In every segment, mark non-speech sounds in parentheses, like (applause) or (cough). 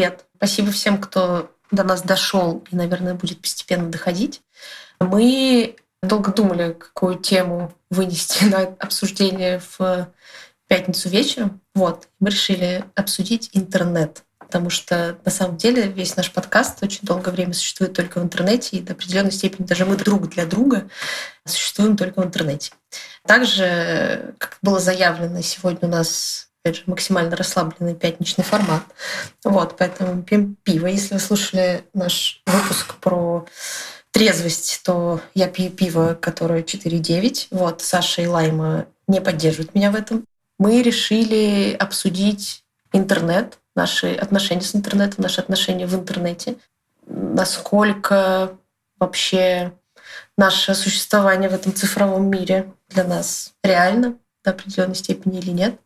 Привет! Спасибо всем, кто до нас дошел и, наверное, будет постепенно доходить. Мы долго думали, какую тему вынести (laughs) на обсуждение в пятницу вечером. Вот, мы решили обсудить интернет потому что на самом деле весь наш подкаст очень долгое время существует только в интернете, и до определенной степени даже мы друг для друга существуем только в интернете. Также, как было заявлено, сегодня у нас опять же, максимально расслабленный пятничный формат. Вот, поэтому пьем пиво. Если вы слушали наш выпуск про трезвость, то я пью пиво, которое 4,9. Вот, Саша и Лайма не поддерживают меня в этом. Мы решили обсудить интернет, наши отношения с интернетом, наши отношения в интернете, насколько вообще наше существование в этом цифровом мире для нас реально до определенной степени или нет.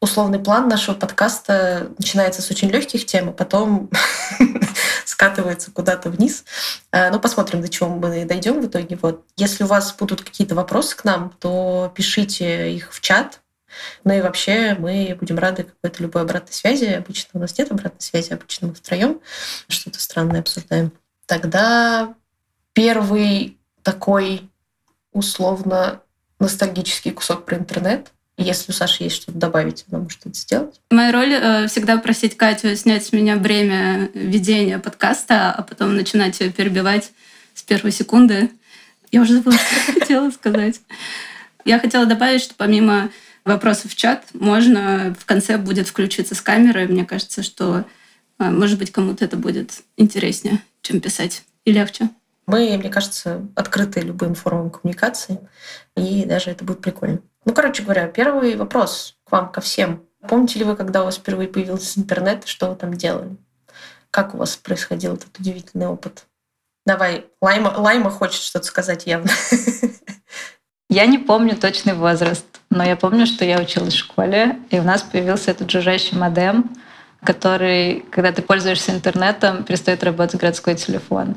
Условный план нашего подкаста начинается с очень легких тем, а потом (laughs) скатывается куда-то вниз. Э, ну, посмотрим, до чего мы дойдем в итоге. Вот. Если у вас будут какие-то вопросы к нам, то пишите их в чат, ну и вообще мы будем рады какой-то любой обратной связи. Обычно у нас нет обратной связи, обычно мы втроем что-то странное обсуждаем. Тогда первый такой условно ностальгический кусок про интернет. Если у Саши есть что-то добавить, она может это сделать. Моя роль э, всегда просить Катю снять с меня бремя ведения подкаста, а потом начинать ее перебивать с первой секунды. Я уже забыла, (laughs) что хотела сказать. Я хотела добавить, что помимо вопросы в чат, можно в конце будет включиться с камерой. Мне кажется, что, а, может быть, кому-то это будет интереснее, чем писать и легче. Мы, мне кажется, открыты любым формам коммуникации, и даже это будет прикольно. Ну, короче говоря, первый вопрос к вам, ко всем. Помните ли вы, когда у вас впервые появился интернет, что вы там делали? Как у вас происходил этот удивительный опыт? Давай, Лайма, Лайма хочет что-то сказать явно. (laughs) Я не помню точный возраст, но я помню, что я училась в школе, и у нас появился этот жужжащий модем, который, когда ты пользуешься интернетом, перестает работать городской телефон.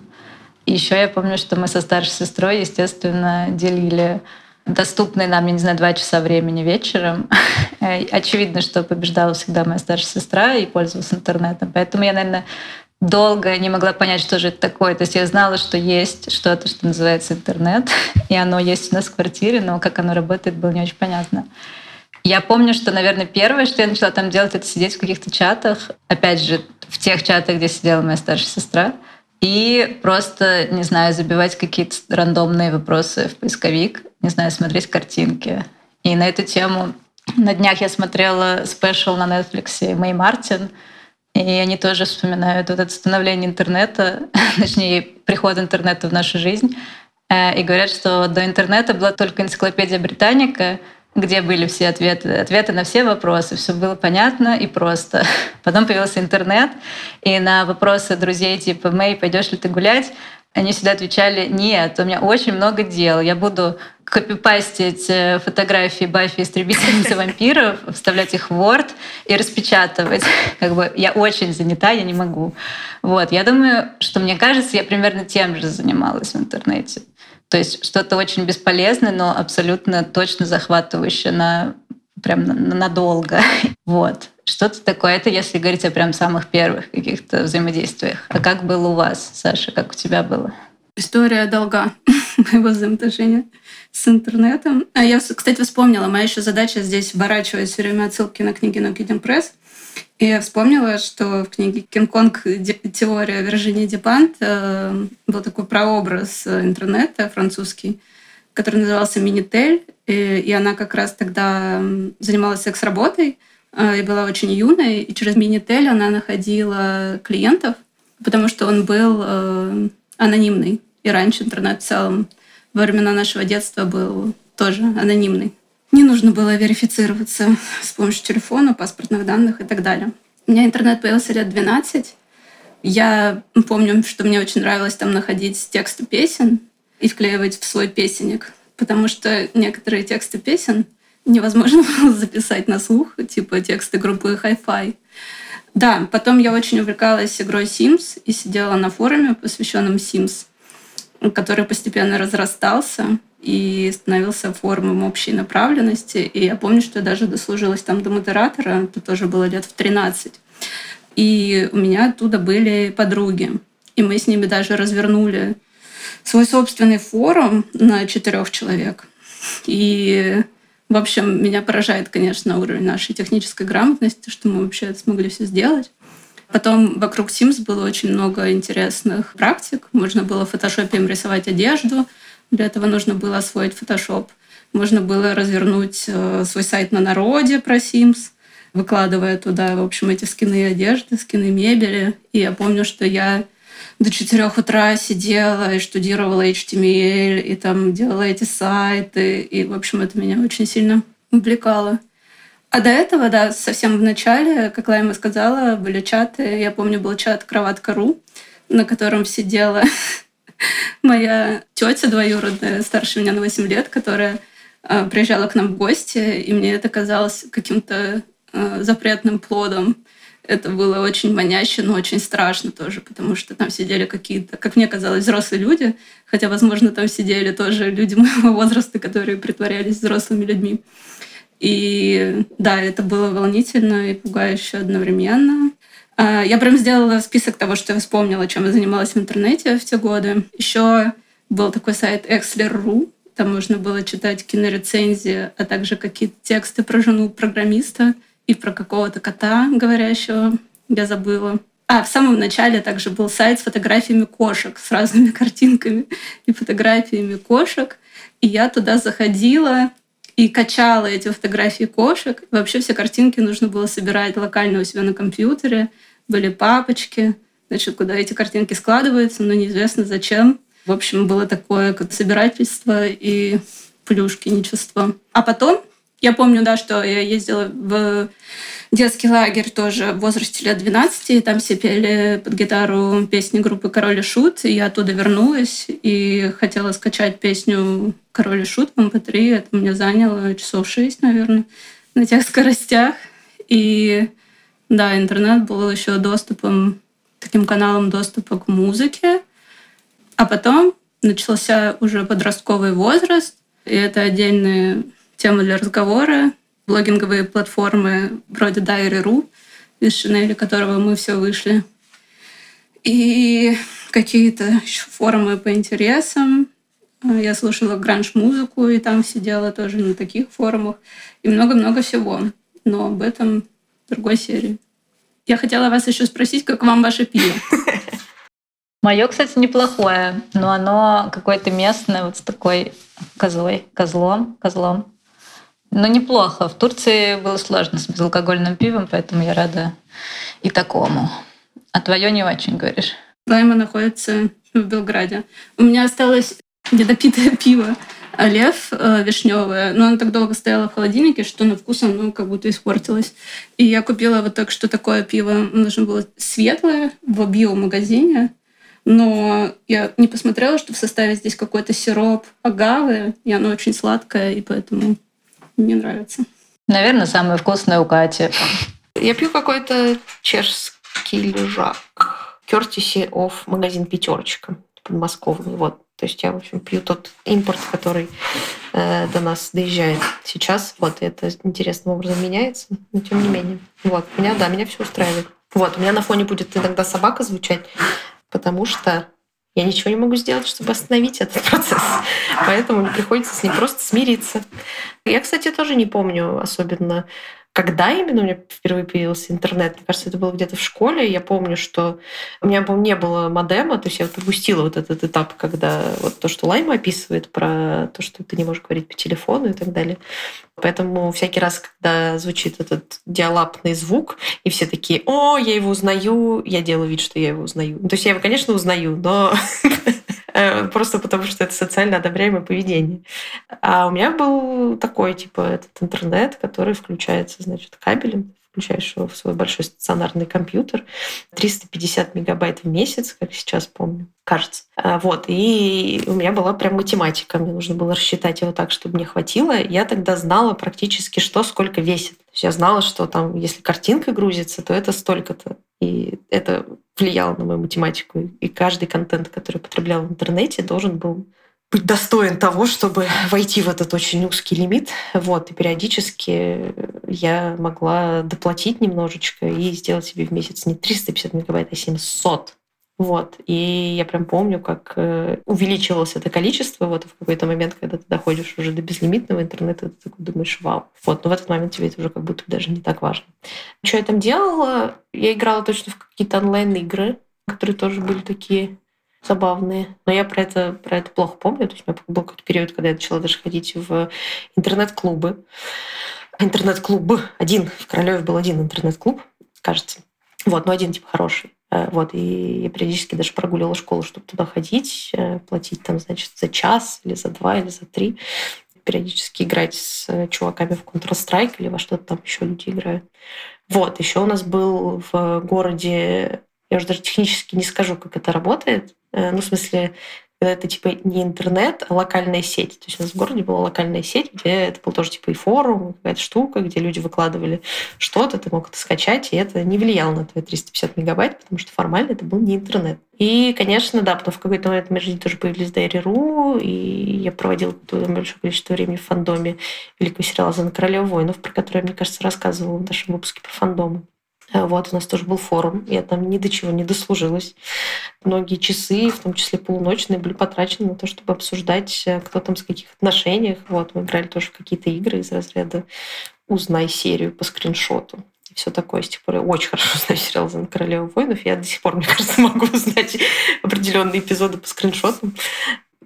И еще я помню, что мы со старшей сестрой, естественно, делили доступные нам, я не знаю, два часа времени вечером. (laughs) Очевидно, что побеждала всегда моя старшая сестра и пользовалась интернетом. Поэтому я, наверное, долго не могла понять, что же это такое. То есть я знала, что есть что-то, что называется интернет, (laughs) и оно есть у нас в квартире, но как оно работает, было не очень понятно. Я помню, что, наверное, первое, что я начала там делать, это сидеть в каких-то чатах. Опять же, в тех чатах, где сидела моя старшая сестра. И просто, не знаю, забивать какие-то рандомные вопросы в поисковик, не знаю, смотреть картинки. И на эту тему на днях я смотрела спешл на Netflix Мэй Мартин — и они тоже вспоминают вот это становление интернета, (laughs) точнее, приход интернета в нашу жизнь. Э, и говорят, что до интернета была только энциклопедия Британика, где были все ответы, ответы на все вопросы. Все было понятно и просто. (laughs) Потом появился интернет, и на вопросы друзей типа «Мэй, пойдешь ли ты гулять?» они всегда отвечали «Нет, у меня очень много дел, я буду копипастить э, фотографии Баффи истребительницы вампиров, вставлять их в Word и распечатывать. (laughs) Как бы я очень занята, я не могу. Вот, я думаю, что мне кажется, я примерно тем же занималась в интернете. То есть что-то очень бесполезное, но абсолютно точно захватывающее на прям надолго. (laughs) Вот. Что-то такое. Это если говорить о прям самых первых каких-то взаимодействиях. А как было у вас, Саша? Как у тебя было? История долга (laughs) моего взаимоотношения с интернетом. А я, кстати, вспомнила, моя еще задача здесь ворачивать все время отсылки на книги No Kidding Press. И я вспомнила, что в книге «Кинг-Конг. Теория Виржинии Депант» э, был такой прообраз интернета французский, который назывался «Минитель». И она как раз тогда занималась секс-работой э, и была очень юной. И через Минитель она находила клиентов, потому что он был э, анонимный. И раньше интернет в целом во времена нашего детства был тоже анонимный. Не нужно было верифицироваться с помощью телефона, паспортных данных и так далее. У меня интернет появился лет 12. Я помню, что мне очень нравилось там находить тексты песен и вклеивать в свой песенник, потому что некоторые тексты песен невозможно (laughs) было записать на слух, типа тексты группы Hi-Fi. Да, потом я очень увлекалась игрой Sims и сидела на форуме, посвященном Sims который постепенно разрастался и становился форумом общей направленности. И я помню, что я даже дослужилась там до модератора, это тоже было лет в 13. И у меня оттуда были подруги. И мы с ними даже развернули свой собственный форум на четырех человек. И, в общем, меня поражает, конечно, уровень нашей технической грамотности, что мы вообще смогли все сделать. Потом вокруг Sims было очень много интересных практик. Можно было в фотошопе им рисовать одежду. Для этого нужно было освоить фотошоп. Можно было развернуть э, свой сайт на народе про Sims, выкладывая туда, в общем, эти скины одежды, скины мебели. И я помню, что я до 4 утра сидела и штудировала HTML, и там делала эти сайты. И, в общем, это меня очень сильно увлекало. А до этого, да, совсем в начале, как Лайма сказала, были чаты. Я помню, был чат «Кроватка.ру», на котором сидела (laughs) моя тетя двоюродная, старше меня на 8 лет, которая э, приезжала к нам в гости, и мне это казалось каким-то э, запретным плодом. Это было очень маняще, но очень страшно тоже, потому что там сидели какие-то, как мне казалось, взрослые люди, хотя, возможно, там сидели тоже люди (laughs) моего возраста, которые притворялись взрослыми людьми. И да, это было волнительно и пугающе одновременно. А, я прям сделала список того, что я вспомнила, чем я занималась в интернете в те годы. Еще был такой сайт Exler.ru, там можно было читать кинорецензии, а также какие-то тексты про жену программиста и про какого-то кота говорящего. Я забыла. А, в самом начале также был сайт с фотографиями кошек, с разными (laughs) картинками и фотографиями кошек. И я туда заходила, и качала эти фотографии кошек. Вообще все картинки нужно было собирать локально у себя на компьютере. Были папочки, значит, куда эти картинки складываются, но неизвестно зачем. В общем, было такое как собирательство и плюшкиничество. А потом я помню, да, что я ездила в детский лагерь тоже в возрасте лет 12, и там все пели под гитару песни группы «Король и Шут», и я оттуда вернулась и хотела скачать песню «Король и Шут» в MP3. Эм Это мне заняло часов шесть, наверное, на тех скоростях. И да, интернет был еще доступом, таким каналом доступа к музыке. А потом начался уже подростковый возраст, и это отдельные тема для разговора. Блогинговые платформы вроде Diary.ru, из Шинели которого мы все вышли. И какие-то форумы по интересам. Я слушала гранж-музыку, и там сидела тоже на таких форумах. И много-много всего. Но об этом в другой серии. Я хотела вас еще спросить, как вам ваше пиво? (laughs) Мое, кстати, неплохое, но оно какое-то местное, вот с такой козой, козлом, козлом. Но неплохо. В Турции было сложно с безалкогольным пивом, поэтому я рада и такому. А твое не очень, говоришь? Лайма находится в Белграде. У меня осталось недопитое (laughs) пиво а лев э, вишневое, но оно так долго стояло в холодильнике, что на вкус оно как будто испортилось. И я купила вот так, что такое пиво нужно было светлое в биомагазине, но я не посмотрела, что в составе здесь какой-то сироп агавы, и оно очень сладкое, и поэтому мне нравится. Наверное, самое вкусное у Кати. Я пью какой-то чешский лежак. Кертиси оф магазин «Пятерочка» подмосковный. Вот. То есть я, в общем, пью тот импорт, который э, до нас доезжает сейчас. Вот, и это интересным образом меняется, но тем не менее. Вот, меня, да, меня все устраивает. Вот, у меня на фоне будет иногда собака звучать, потому что я ничего не могу сделать, чтобы остановить этот процесс. Поэтому мне приходится с ним просто смириться. Я, кстати, тоже не помню особенно когда именно у меня впервые появился интернет? Мне кажется, это было где-то в школе. Я помню, что у меня, по не было модема, то есть я вот упустила вот этот этап, когда вот то, что Лайма описывает про то, что ты не можешь говорить по телефону и так далее. Поэтому всякий раз, когда звучит этот диалапный звук, и все такие, о, я его узнаю, я делаю вид, что я его узнаю. То есть я его, конечно, узнаю, но (laughs) просто потому что это социально одобряемое поведение. А у меня был такой, типа, этот интернет, который включается, значит, кабелем, включаешь его в свой большой стационарный компьютер, 350 мегабайт в месяц, как сейчас помню, кажется. А, вот, и у меня была прям математика, мне нужно было рассчитать его так, чтобы мне хватило. Я тогда знала практически, что сколько весит. То есть я знала, что там, если картинка грузится, то это столько-то. И это влияло на мою математику. И каждый контент, который я потребляла в интернете, должен был быть достоин того, чтобы войти в этот очень узкий лимит. Вот, и периодически я могла доплатить немножечко и сделать себе в месяц не 350 мегабайт, а 700. Вот. И я прям помню, как э, увеличивалось это количество. Вот в какой-то момент, когда ты доходишь уже до безлимитного интернета, ты такой думаешь, вау. Вот. Но в этот момент тебе это уже как будто даже не так важно. Что я там делала? Я играла точно в какие-то онлайн-игры, которые тоже были такие забавные. Но я про это, про это плохо помню. То есть у меня был какой-то период, когда я начала даже ходить в интернет-клубы. Интернет-клуб один. В Королеве был один интернет-клуб, кажется. Вот, но один типа хороший. Э, вот, и я периодически даже прогуливала школу, чтобы туда ходить, э, платить там, значит, за час или за два или за три. Периодически играть с чуваками в Counter-Strike или во что-то там еще люди играют. Вот, еще у нас был в городе я уже даже технически не скажу, как это работает. Э, ну, в смысле, когда это типа не интернет, а локальная сеть. То есть у нас в городе была локальная сеть, где это был тоже типа и форум, какая-то штука, где люди выкладывали что-то, ты мог это скачать, и это не влияло на твои 350 мегабайт, потому что формально это был не интернет. И, конечно, да, потом в какой-то момент в моей жизни тоже появились Дайри.ру, и я проводила большое количество времени в фандоме великого сериала «За королеву воинов», про который мне кажется, рассказывала в нашем выпуске про фандомы. Э, вот, у нас тоже был форум, я там ни до чего не дослужилась. Многие часы, в том числе полуночные, были потрачены на то, чтобы обсуждать, э, кто там с каких отношениях. Вот, мы играли тоже в какие-то игры из разряда «Узнай серию по скриншоту» и все такое. С тех пор я очень хорошо (laughs) знаю сериал «За королеву воинов». Я до сих пор, мне кажется, могу узнать определенные эпизоды по скриншотам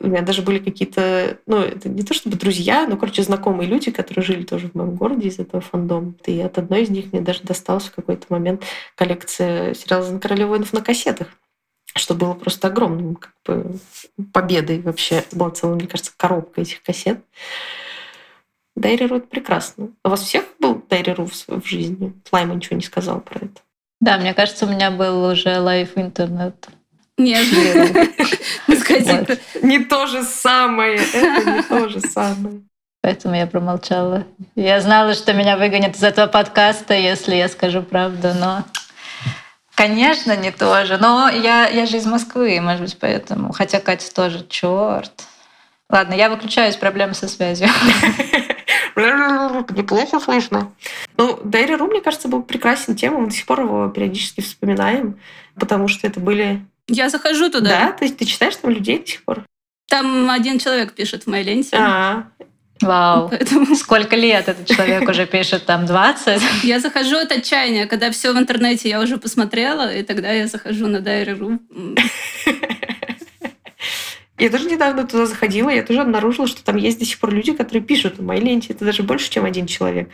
у меня даже были какие-то, ну, это не то чтобы друзья, но, короче, знакомые люди, которые жили тоже в моем городе из этого фандома. И от одной из них мне даже досталась в какой-то момент коллекция сериала «Зена – королева воинов» на кассетах что было просто огромным как бы, победой вообще. Это была целая, мне кажется, коробка этих кассет. Diary.ru — это прекрасно. У вас всех был Diary.ru в жизни? Лайма ничего не сказал про это. Да, мне кажется, у меня был уже LiveInternet. Нет. (laughs) Не то же самое. Это не то же самое. Поэтому я промолчала. Я знала, что меня выгонят из этого подкаста, если я скажу правду, но Конечно, не тоже. Но я, я же из Москвы, может быть, поэтому. Хотя Катя тоже, черт. Ладно, я выключаюсь, проблемы со связью. (laughs) Неплохо слышно. Ну, Дайри Ру, мне кажется, был прекрасен тем, мы до сих пор его периодически вспоминаем, потому что это были я захожу туда. Да? То есть ты читаешь там людей до сих пор? Там один человек пишет в моей ленте. А, Вау. Поэтому... Сколько лет этот человек уже пишет? Там 20? (laughs) Я захожу от отчаяния, когда все в интернете я уже посмотрела, и тогда я захожу на Diary.ru. (laughs) Я тоже недавно туда заходила, я тоже обнаружила, что там есть до сих пор люди, которые пишут в моей ленте. Это даже больше, чем один человек.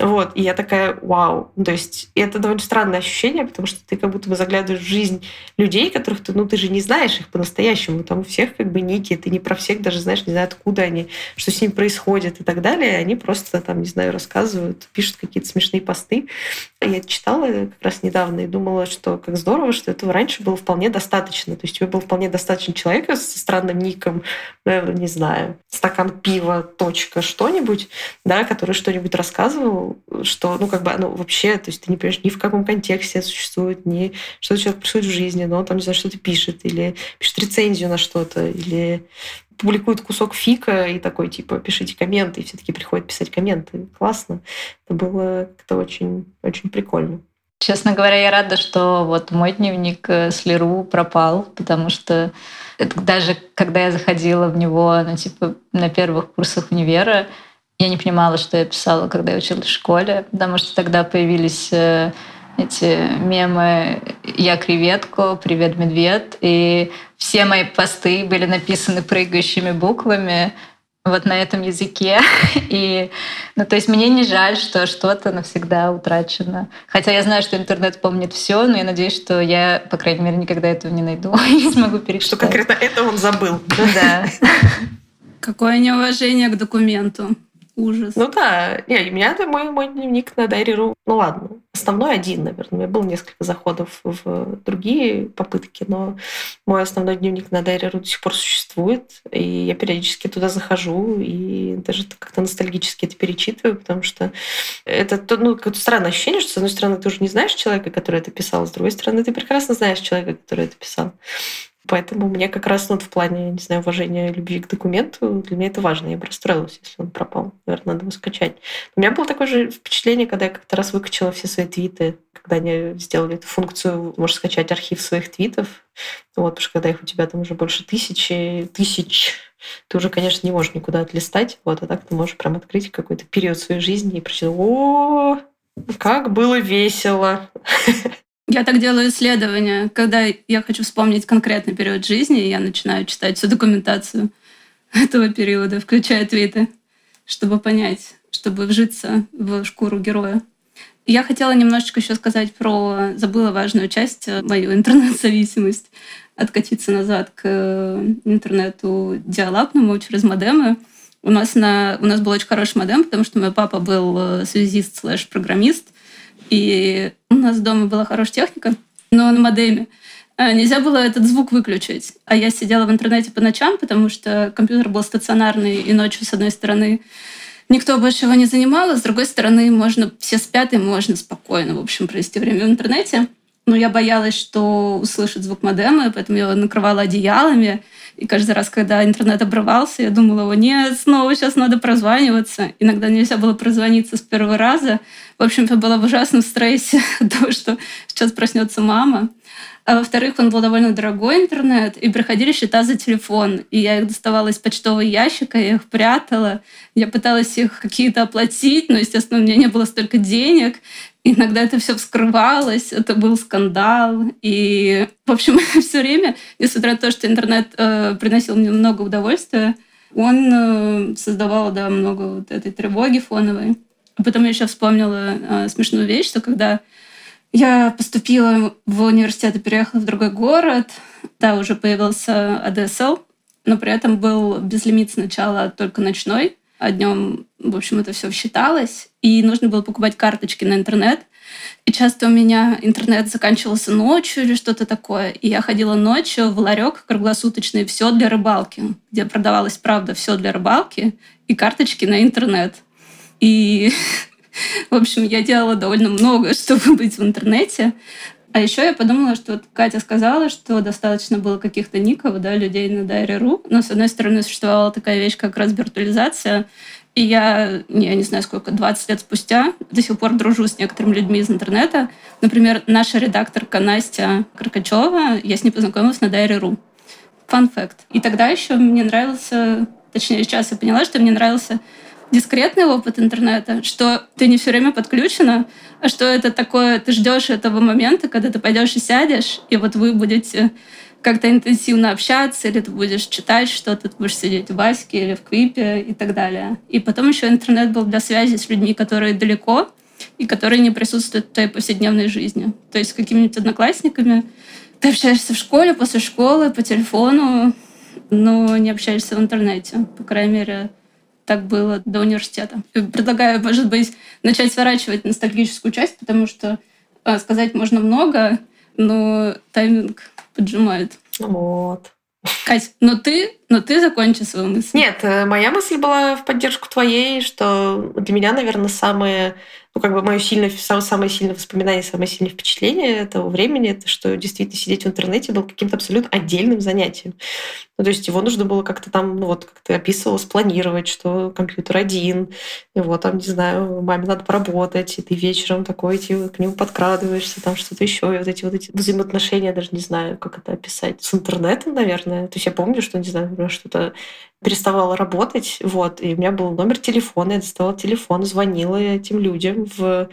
Вот. И я такая, вау. То есть это довольно странное ощущение, потому что ты как будто бы заглядываешь в жизнь людей, которых ты, ну, ты же не знаешь их по-настоящему. Там у всех как бы ники, ты не про всех даже знаешь, не знаю, откуда они, что с ними происходит и так далее. Они просто там, не знаю, рассказывают, пишут какие-то смешные посты. Я читала как раз недавно и думала, что как здорово, что этого раньше было вполне достаточно. То есть тебе был вполне достаточно человека со стороны странным ником, наверное, не знаю, стакан пива, точка, что-нибудь, да, который что-нибудь рассказывал, что, ну, как бы оно вообще, то есть ты не понимаешь ни в каком контексте это существует, ни что человек происходит в жизни, но он там, не знаю, что-то пишет, или пишет рецензию на что-то, или публикует кусок фика и такой, типа, пишите комменты, и все таки приходят писать комменты. Классно. Это было как-то очень, очень прикольно. Честно говоря, я рада, что вот мой дневник э, с Леру пропал, потому что даже когда я заходила в него, ну, типа, на первых курсах универа, я не понимала, что я писала, когда я училась в школе, потому что тогда появились э, эти мемы «Я креветку», «Привет, медведь», и все мои посты были написаны прыгающими буквами, вот на этом языке. (laughs) И, ну, то есть мне не жаль, что что-то навсегда утрачено. Хотя я знаю, что интернет помнит все, но я надеюсь, что я, по крайней мере, никогда этого не найду (laughs) и смогу перечитать. Что конкретно это он забыл. Да. (laughs) Какое неуважение к документу. Ужас. Ну да, не, у меня мой, мой дневник на Дайри.ру, ну ладно, основной один, наверное. У меня было несколько заходов в другие попытки, но мой основной дневник на Дайри.ру до сих пор существует, и я периодически туда захожу, и даже как-то ностальгически это перечитываю, потому что это ну, какое-то странное ощущение, что, с одной стороны, ты уже не знаешь человека, который это писал, с другой стороны, ты прекрасно знаешь человека, который это писал. Поэтому мне как раз вот в плане, не знаю, уважения любви к документу, для меня это важно. Я бы расстроилась, если он пропал. Наверное, надо его скачать. У меня было такое же впечатление, когда я как-то раз выкачала все свои твиты, когда они сделали эту функцию, можешь скачать архив своих твитов. Вот, потому что когда их у тебя там уже больше тысячи, тысяч, ты уже, конечно, не можешь никуда отлистать. Вот, а так ты можешь прям открыть какой-то период своей жизни и прочитать, о, как было весело. (laughs) Я так делаю исследования. Когда я хочу вспомнить конкретный период жизни, я начинаю читать всю документацию (laughs) этого периода, включая твиты, чтобы понять, чтобы вжиться в шкуру героя. Я хотела немножечко еще сказать про... Забыла важную часть, э, мою (laughs) интернет-зависимость. Откатиться назад к интернету диалабному через модемы. У нас, на... у нас был очень хороший модем, потому что мой папа был э, связист слэш-программист — и у нас дома была хорошая техника, но на модеме а, нельзя было этот звук выключить. А я сидела в интернете по ночам, потому что компьютер был стационарный, и ночью, с одной стороны, никто больше его не занимал, а с другой стороны, можно, все спят, и можно спокойно, в общем, провести время в интернете. Но я боялась, что услышат звук модема, поэтому я его накрывала одеялами. И каждый раз, когда интернет обрывался, я думала, о нет, снова сейчас надо прозваниваться. Иногда нельзя было прозвониться с первого раза. В общем, я была в ужасном стрессе (laughs) от того, что сейчас проснется мама. А во-вторых, он был довольно дорогой интернет, и приходили счета за телефон. И я их доставала из почтового ящика, я их прятала. Я пыталась их какие-то оплатить, но, естественно, у меня не было столько денег. Иногда это все вскрывалось, это был скандал. И, в общем, (laughs) все время, несмотря на то, что интернет э, приносил мне много удовольствия, он э, создавал да, много вот этой тревоги фоновой. А потом я еще вспомнила э, смешную вещь, что когда я поступила в университет и переехала в другой город, да, уже появился ADSL, но при этом был безлимит сначала только ночной, а днем, в общем, это все считалось, и нужно было покупать карточки на интернет. И часто у меня интернет заканчивался ночью или что-то такое. И я ходила ночью в ларек круглосуточный «Все для рыбалки», где продавалось, правда, все для рыбалки и карточки на интернет. И, (laughs) в общем, я делала довольно много, (laughs) чтобы быть в интернете. А еще я подумала, что вот Катя сказала, что достаточно было каких-то ников, да, людей на Дайре.ру. Но, с одной стороны, существовала такая вещь, как разбиртуализация. И я, я не знаю сколько, 20 лет спустя до сих пор дружу с некоторыми людьми из интернета. Например, наша редакторка Настя Кракачева, я с ней познакомилась на Дайре.ру. Фан факт. И тогда еще мне нравился, точнее, сейчас я поняла, что мне нравился дискретный опыт интернета, что ты не все время подключена, а что это такое, ты ждешь этого момента, когда ты пойдешь и сядешь, и вот вы будете как-то интенсивно общаться, или ты будешь читать что-то, ты будешь сидеть в Ваське или в Квипе и так далее. И потом еще интернет был для связи с людьми, которые далеко и которые не присутствуют в твоей повседневной жизни. То есть с какими-нибудь одноклассниками ты общаешься в школе, после школы, по телефону, но не общаешься в интернете. По крайней мере, так было до университета. Предлагаю, может быть, начать сворачивать ностальгическую часть, потому что а, сказать можно много, но тайминг поджимает. Вот. Кать, но ты, но ты закончи свою мысль. Нет, э, моя мысль была в поддержку твоей, что для меня, наверное, самые ну, как бы мое сильное, самое, самое сильное воспоминание, самое сильное впечатление этого времени, это что действительно сидеть в интернете было каким-то абсолютно отдельным занятием. Ну, то есть его нужно было как-то там, ну вот, как ты описывала, спланировать, что компьютер один, его там, не знаю, маме надо поработать, и ты вечером такой идти, к нему подкрадываешься, там что-то еще, и вот эти вот эти взаимоотношения, даже не знаю, как это описать, с интернетом, наверное. То есть я помню, что, не знаю, что-то переставала работать, вот, и у меня был номер телефона, я доставала телефон, звонила этим людям в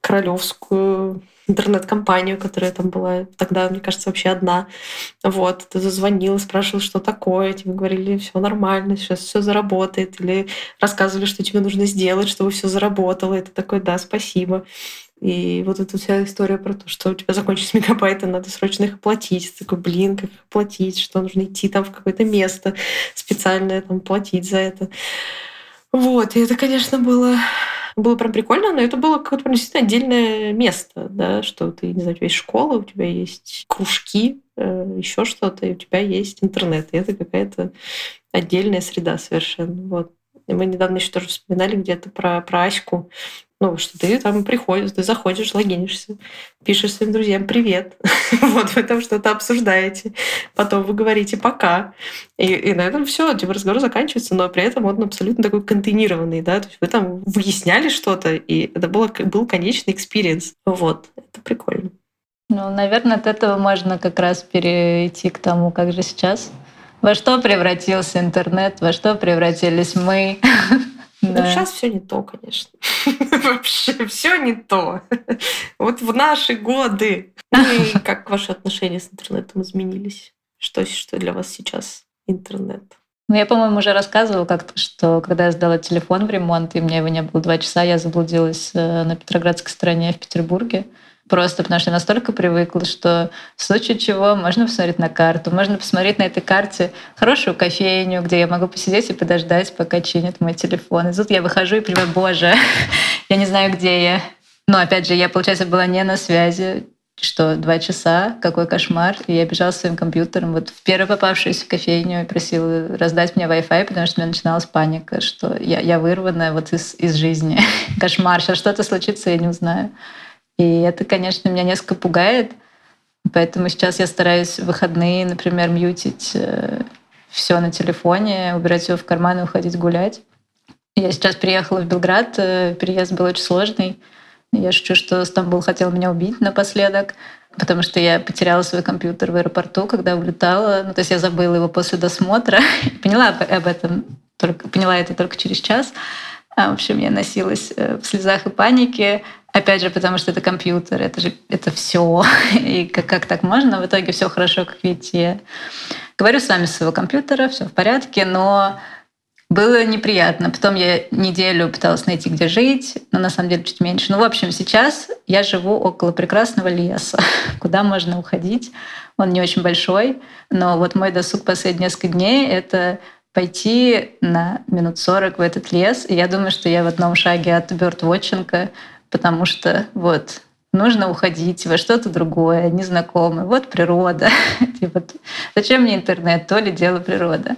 Королевскую интернет-компанию, которая там была тогда, мне кажется, вообще одна. Вот, ты зазвонила, спрашивала, что такое, тебе говорили, все нормально, сейчас все заработает, или рассказывали, что тебе нужно сделать, чтобы все заработало. Это такой, да, спасибо. И вот эта вся история про то, что у тебя закончились мегабайты, надо срочно их оплатить. Ты такой, блин, как их оплатить, что нужно идти там в какое-то место специальное, там, платить за это. Вот, и это, конечно, было было прям прикольно, но это было какое-то действительно отдельное место, да, что ты, не знаю, у тебя есть школа, у тебя есть кружки, э, еще что-то, и у тебя есть интернет. И это какая-то отдельная среда совершенно. Вот. И мы недавно еще тоже вспоминали где-то про, про Аську, Ну, что ты там приходишь, ты заходишь, логинишься, пишешь своим друзьям «привет». (laughs) вот вы там что-то обсуждаете. Потом вы говорите «пока». И, и на этом все, типа разговор заканчивается, но при этом он абсолютно такой контейнированный, да, то есть вы там выясняли что-то, и это было, был конечный experience. Вот, это прикольно. Ну, наверное, от этого можно как раз перейти к тому, как же сейчас. Во что превратился интернет, во что превратились мы. (laughs) Ну, сейчас все не то, конечно. (laughs) Вообще все не то. Вот в наши годы. Ну и (laughs) как ваши отношения с интернетом изменились? Что, что для вас сейчас интернет? Ну, я, по-моему, уже рассказывала как-то, что когда я сдала телефон в ремонт, и мне его не было два часа, я заблудилась э, на Петроградской стороне в Петербурге. Просто потому что я настолько привыкла, что в случае чего можно посмотреть на карту, можно посмотреть на этой карте хорошую кофейню, где я могу посидеть и подождать, пока чинят мой телефон. И тут я выхожу и понимаю, боже, (laughs) я не знаю, где я. Но опять же, я, получается, была не на связи, что два часа, какой кошмар. И я бежала своим компьютером вот в первую попавшуюся кофейню и просила раздать мне Wi-Fi, потому что у меня начиналась паника, что я, я вырванная вот из, из жизни. (laughs) Кошмар, сейчас что-то случится, я не узнаю. И это, конечно, меня несколько пугает. Поэтому сейчас я стараюсь в выходные, например, мьютить э, все на телефоне, убирать его в карман и уходить гулять. Я сейчас приехала в Белград, э, переезд был очень сложный. Я шучу, что Стамбул хотел меня убить напоследок, потому что я потеряла свой компьютер в аэропорту, когда улетала. Ну, то есть я забыла его после досмотра. (laughs) поняла об этом, только, поняла это только через час. А, в общем, я носилась э, в слезах и панике. Опять же, потому что это компьютер, это же это все. (laughs) И как, как так можно? В итоге все хорошо, как видите. Я говорю с вами с своего компьютера, все в порядке, но было неприятно. Потом я неделю пыталась найти, где жить, но на самом деле чуть меньше. Ну, в общем, сейчас я живу около прекрасного леса, (laughs) куда можно уходить. Он не очень большой, но вот мой досуг последние несколько дней — это пойти на минут 40 в этот лес. И я думаю, что я в одном шаге от бёрдвотчинга потому что вот нужно уходить во что-то другое, незнакомое. Вот природа. (laughs) типа, зачем мне интернет? То ли дело природа.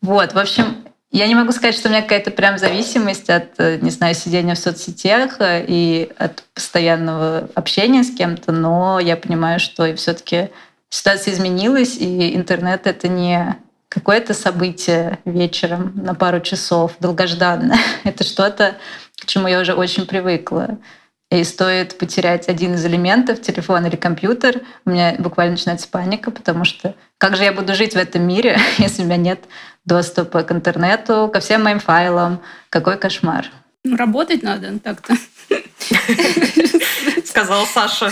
Вот, в общем, я не могу сказать, что у меня какая-то прям зависимость от, не знаю, сидения в соцсетях и от постоянного общения с кем-то, но я понимаю, что все-таки ситуация изменилась, и интернет — это не какое-то событие вечером на пару часов, долгожданное. (laughs) это что-то, к чему я уже очень привыкла. И стоит потерять один из элементов, телефон или компьютер, у меня буквально начинается паника, потому что как же я буду жить в этом мире, (laughs) если у меня нет доступа к интернету, ко всем моим файлам? Какой кошмар. Ну, работать надо так-то. (laughs) Сказал Саша.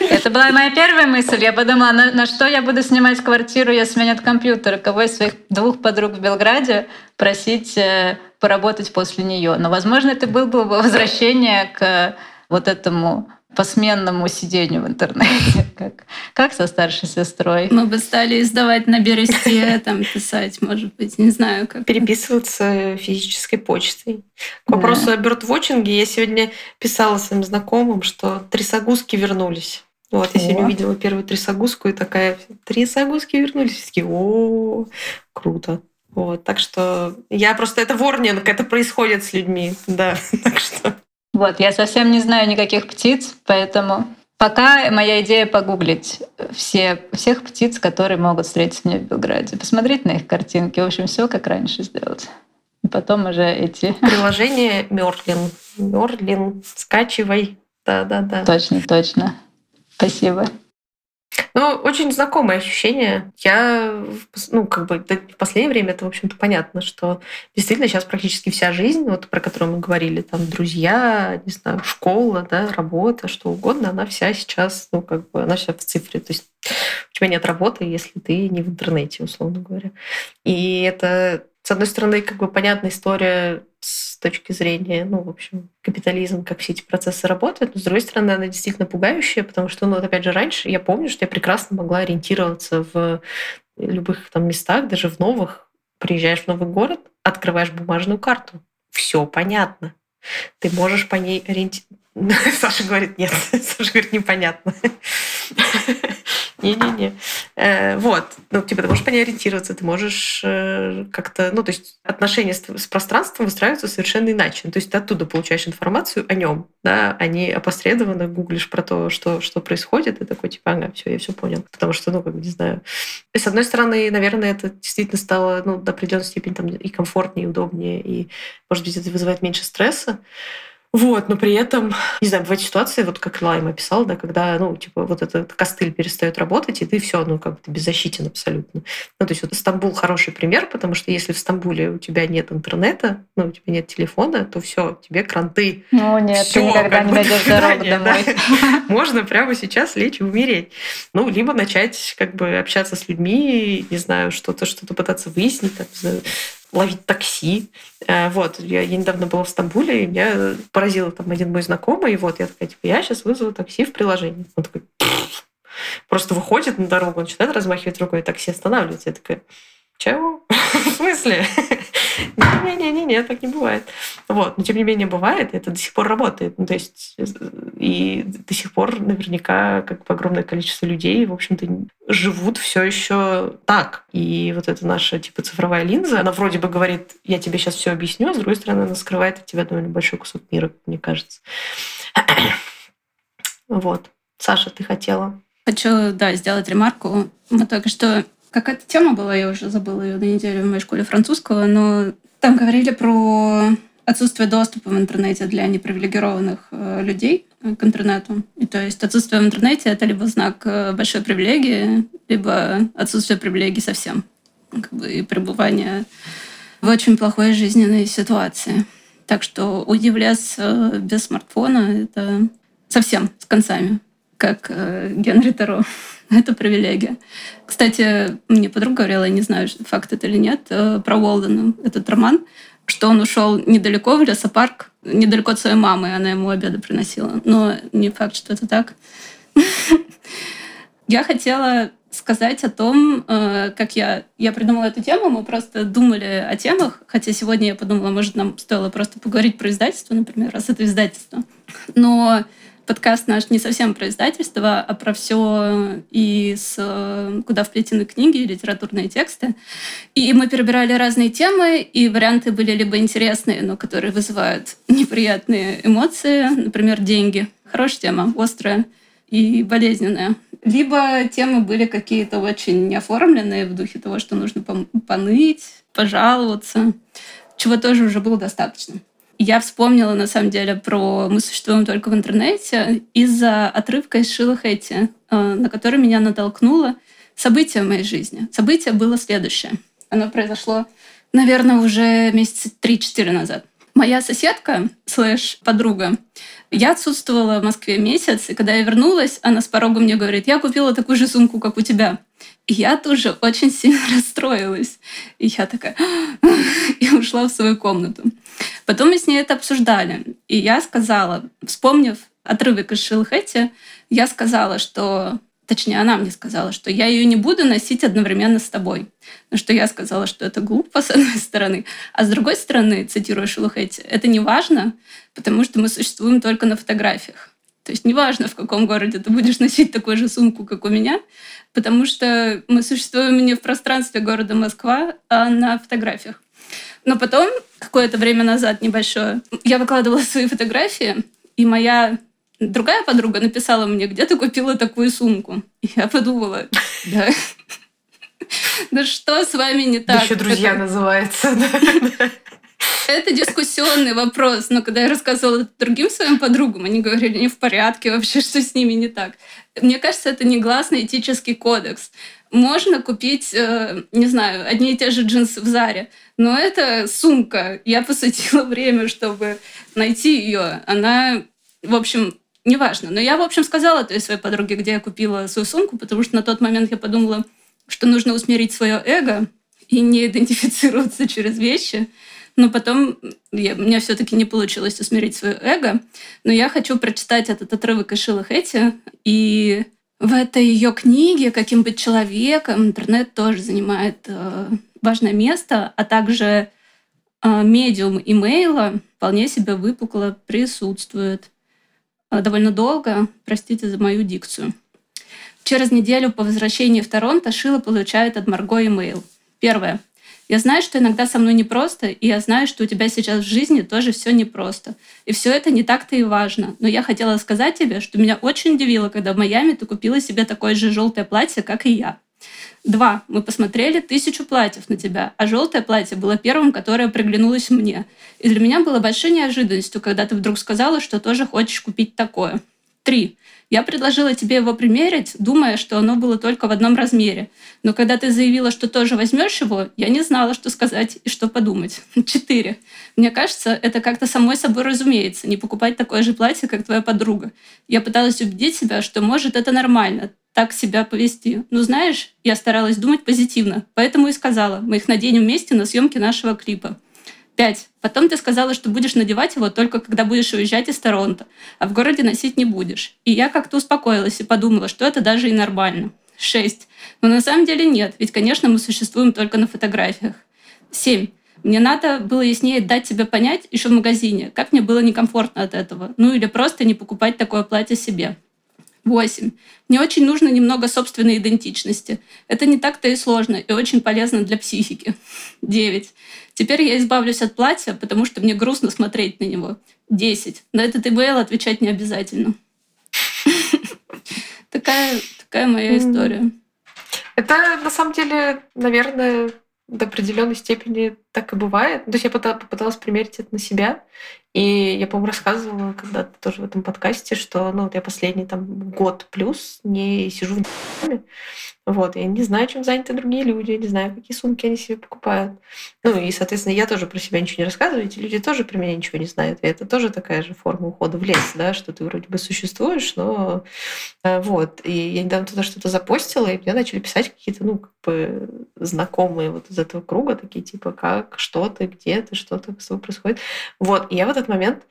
Это была моя первая мысль. Я подумала, на, на что я буду снимать квартиру, если меня нет компьютера? Кого из своих двух подруг в Белграде просить э, поработать после нее. Но, возможно, это было бы возвращение к вот этому посменному сидению в интернете, (laughs) как, как со старшей сестрой. Мы бы стали издавать на бересте, (laughs) там писать, может быть, не знаю как. Переписываться физической почтой. К вопросу да. о бёрдвотчинге я сегодня писала своим знакомым, что трясогузки вернулись. Вот, я сегодня увидела первую трясогузку и такая, трясогузки вернулись. Все такие, о, круто. Вот, так что я просто это ворнинг, это происходит с людьми, да, (laughs) так что. Вот, я совсем не знаю никаких птиц, поэтому пока моя идея погуглить все, всех птиц, которые могут встретить меня в Белграде, посмотреть на их картинки, в общем, все как раньше сделать. И потом уже эти... (laughs) Приложение Мерлин. Мерлин, скачивай. Да-да-да. Точно, точно. Спасибо. Ну, очень знакомое ощущение. Я, ну, как бы в последнее время это, в общем-то, понятно, что действительно сейчас практически вся жизнь, вот про которую мы говорили, там, друзья, не знаю, школа, да, работа, что угодно, она вся сейчас, ну, как бы, она вся в цифре. То есть у тебя нет работы, если ты не в интернете, условно говоря. И это, с одной стороны, как бы понятная история с точки зрения, ну, в общем, капитализм, как все эти процессы работают. Но, с другой стороны, она действительно пугающая, потому что, ну, вот опять же, раньше я помню, что я прекрасно могла ориентироваться в любых там местах, даже в новых. Приезжаешь в новый город, открываешь бумажную карту. Все понятно. Ты можешь по ней ориентироваться. (laughs) Саша говорит, нет. (laughs) Саша говорит, непонятно. Не-не-не. Э, вот. Ну, типа, ты можешь по ней ориентироваться, ты можешь э, как-то... Ну, то есть отношения с, пространством выстраиваются совершенно иначе. То есть ты оттуда получаешь информацию о нем, да, а не опосредованно гуглишь про то, что, что происходит, и такой, типа, ага, все, я все понял. Потому что, ну, как бы, не знаю. И, с одной стороны, наверное, это действительно стало, ну, до определенной степени там и комфортнее, и удобнее, и, может быть, это вызывает меньше стресса. Вот, но при этом, не знаю, бывают ситуации, вот как Лайм описал, да, когда, ну, типа, вот этот костыль перестает работать, и ты все, ну, как бы беззащитен абсолютно. Ну, то есть вот Стамбул хороший пример, потому что если в Стамбуле у тебя нет интернета, ну, у тебя нет телефона, то все, тебе кранты. Ну, нет, всё, ты никогда не найдешь дорогу домой. Да. (laughs) Можно прямо сейчас лечь и умереть. Ну, либо начать как бы общаться с людьми, не знаю, что-то, что-то пытаться выяснить, там, ловить такси. Э, вот, я, я недавно была в Стамбуле, и меня поразил там один мой знакомый, и вот я такая, типа, я сейчас вызову такси в приложении. Он такой, просто выходит на дорогу, он начинает размахивать рукой, такси останавливается. Я такая, чего? (laughs) В смысле? Не-не-не, так не бывает. Вот. Но тем не менее бывает, это до сих пор работает. Ну, то есть и до сих пор наверняка как бы огромное количество людей, в общем-то, живут все еще так. И вот эта наша типа цифровая линза, она вроде бы говорит, я тебе сейчас все объясню, а с другой стороны, она скрывает от тебя довольно большой кусок мира, мне кажется. Вот. Саша, ты хотела? Хочу, да, сделать ремарку. Мы только что Какая-то тема была, я уже забыла ее на неделю в моей школе французского, но там говорили про отсутствие доступа в интернете для непривилегированных э, людей к интернету. И то есть отсутствие в интернете — это либо знак э, большой привилегии, либо отсутствие привилегий совсем. Как бы и пребывание в очень плохой жизненной ситуации. Так что удивляться без смартфона — это совсем с концами, как э, Генри Таро. (laughs) Это привилегия. Кстати, мне подруга говорила, я не знаю, факт это или нет, э, про Уолдена, этот роман, что он ушел недалеко в лесопарк, недалеко от своей мамы, она ему обеды приносила. Но не факт, что это так. (laughs) Я хотела сказать о том, э, как я, я придумала эту тему. Мы просто думали о темах, хотя сегодня я подумала, может, нам стоило просто поговорить про издательство, например, раз это издательство. Но подкаст наш не совсем про издательство, а про все и с куда вплетены книги, литературные тексты. И мы перебирали разные темы, и варианты были либо интересные, но которые вызывают неприятные эмоции, например, деньги. Хорошая тема, острая и болезненная. Либо темы были какие-то очень неоформленные в духе того, что нужно поныть, пожаловаться, чего тоже уже было достаточно. Я вспомнила, на самом деле, про «Мы существуем только в интернете» из-за отрывка из Шила Хэти, э, на который меня натолкнуло событие в моей жизни. Событие было следующее. Оно произошло, наверное, уже месяца 3-4 назад. Моя соседка, слэш подруга, я отсутствовала в Москве месяц, и когда я вернулась, она с порога мне говорит, я купила такую же сумку, как у тебя. И я тоже очень сильно (laughs) расстроилась. И я такая... (gasps) и ушла в свою комнату. Потом мы с ней это обсуждали. И я сказала, вспомнив отрывок из Шилхэти, я сказала, что точнее, она мне сказала, что я ее не буду носить одновременно с тобой. На что я сказала, что это глупо, (laughs) с одной стороны. А с другой стороны, цитируя Шелухетти, это не важно, потому что мы существуем только на фотографиях. То есть неважно, в каком городе ты будешь носить такую же сумку, как у меня, потому что мы существуем не в пространстве города Москва, а на фотографиях. Но потом, какое-то время назад, небольшое, я выкладывала свои фотографии, и моя другая подруга написала мне, где ты купила такую сумку? И я подумала, да, (laughs) да что с вами не так? Еще друзья называется. (laughs) Это дискуссионный вопрос, но когда я рассказывала другим своим подругам, они говорили, не в порядке вообще, что с ними не так. Мне кажется, это негласный этический кодекс. Можно купить, э, не знаю, одни и те же джинсы в Заре, но это сумка. Я посвятила (laughs) время, чтобы найти ее. Она, в общем, неважно. Но я, в общем, сказала той своей подруге, где я купила свою сумку, потому что на тот момент я подумала, что нужно усмирить свое эго и не идентифицироваться (laughs) через вещи. Но потом я, у все-таки не получилось усмирить свое эго. Но я хочу прочитать этот отрывок из Шилы Хэти. И в этой ее книге «Каким быть человеком» интернет тоже занимает э, важное место, а также э, медиум имейла вполне себе выпукло присутствует. Э, довольно долго, простите за мою дикцию. Через неделю по возвращении в Торонто Шила получает от Марго имейл. Первое. Я знаю, что иногда со мной непросто, и я знаю, что у тебя сейчас в жизни тоже все непросто. И все это не так-то и важно. Но я хотела сказать тебе, что меня очень удивило, когда в Майами ты купила себе такое же желтое платье, как и я. Два. Мы посмотрели тысячу платьев на тебя, а желтое платье было первым, которое приглянулось мне. И для меня было большой неожиданностью, когда ты вдруг сказала, что тоже хочешь купить такое. Три. Я предложила тебе его примерить, думая, что оно было только в одном размере. Но когда ты заявила, что тоже возьмешь его, я не знала, что сказать и что подумать. (laughs) Четыре. Мне кажется, это как-то самой собой разумеется, не покупать такое же платье, как твоя подруга. Я пыталась убедить себя, что может это нормально, так себя повести. Но знаешь, я старалась думать позитивно, поэтому и сказала, мы их наденем вместе на съемке нашего клипа. Пять. Потом ты сказала, что будешь надевать его только когда будешь уезжать из Торонто, а в городе носить не будешь. И я как-то успокоилась и подумала, что это даже и нормально. Шесть. Но на самом деле нет, ведь, конечно, мы существуем только на фотографиях. Семь. Мне надо было яснее дать тебе понять еще в магазине, как мне было некомфортно от этого. Ну или просто не покупать такое платье себе. 8. Мне очень нужно немного собственной идентичности. Это не так-то и сложно, и очень полезно для психики. (laughs) 9. Теперь я избавлюсь от платья, потому что мне грустно смотреть на него. 10. На этот имейл отвечать не обязательно. (laughs) Такая, такая моя история. Это на самом деле, наверное, до определенной степени так и бывает. То есть я попыталась примерить это на себя. И я, по-моему, рассказывала когда-то тоже в этом подкасте, что ну, вот я последний там год плюс не сижу в доме. Вот, я не знаю, чем заняты другие люди, не знаю, какие сумки они себе покупают. Ну и, соответственно, я тоже про себя ничего не рассказываю, эти люди тоже про меня ничего не знают. И это тоже такая же форма ухода в лес, да, что ты вроде бы существуешь, но э, вот. И я недавно туда что-то запостила, и мне начали писать какие-то, ну, как бы знакомые вот из этого круга, такие типа, как, что ты, где ты, что то с тобой происходит. Вот, и я в этот момент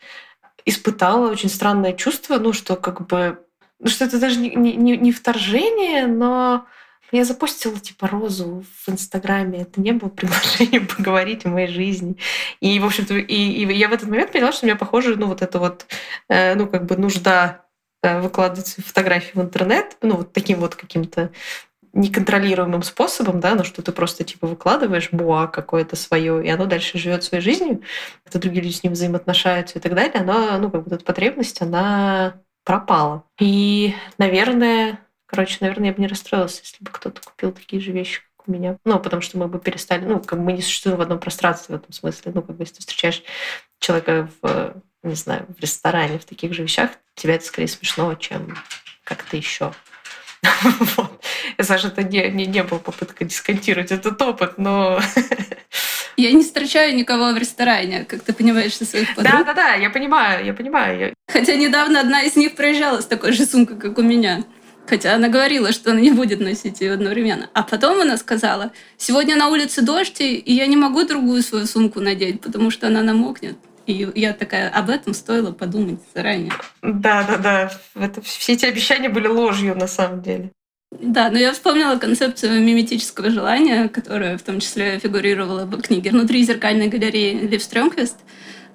испытала очень странное чувство, ну, что как бы, ну, что это даже не, не, не вторжение, но я запустила типа розу в Инстаграме. Это не было приглашением (laughs) поговорить о моей жизни. И, в общем-то, и, и я в этот момент поняла, что у меня похоже, ну, вот это вот, э, ну, как бы нужда э, выкладывать фотографии в интернет, ну, вот таким вот каким-то неконтролируемым способом, да, но что ты просто типа выкладываешь буа какое-то свое, и оно дальше живет своей жизнью, это другие люди с ним взаимоотношаются и так далее, она, ну, как бы эта потребность, она пропала. И, наверное, Короче, наверное, я бы не расстроилась, если бы кто-то купил такие же вещи, как у меня. Ну, потому что мы бы перестали, ну, как бы мы не существуем в одном пространстве в этом смысле. Ну, как бы если ты встречаешь человека в, не знаю, в ресторане в таких же вещах, тебя это скорее смешно, чем как-то еще. (laughs) Вот. Саша, это не, не, не была попытка дисконтировать этот опыт, но... Я не встречаю никого в ресторане, как ты понимаешь, со своих подруг. Да, да, да, я понимаю, я понимаю. Хотя недавно одна из них проезжала с такой же сумкой, как у меня. Хотя она говорила, что она не будет носить ее одновременно. А потом она сказала, сегодня на улице дождь, и я не могу другую свою сумку надеть, потому что она намокнет. И я такая, об этом стоило подумать заранее. Да, да, да. Это, все эти обещания были ложью на самом деле. Да, но я вспомнила концепцию миметического желания, которая в том числе фигурировала в книге «Внутри зеркальной галереи» Лив Стрёмквист,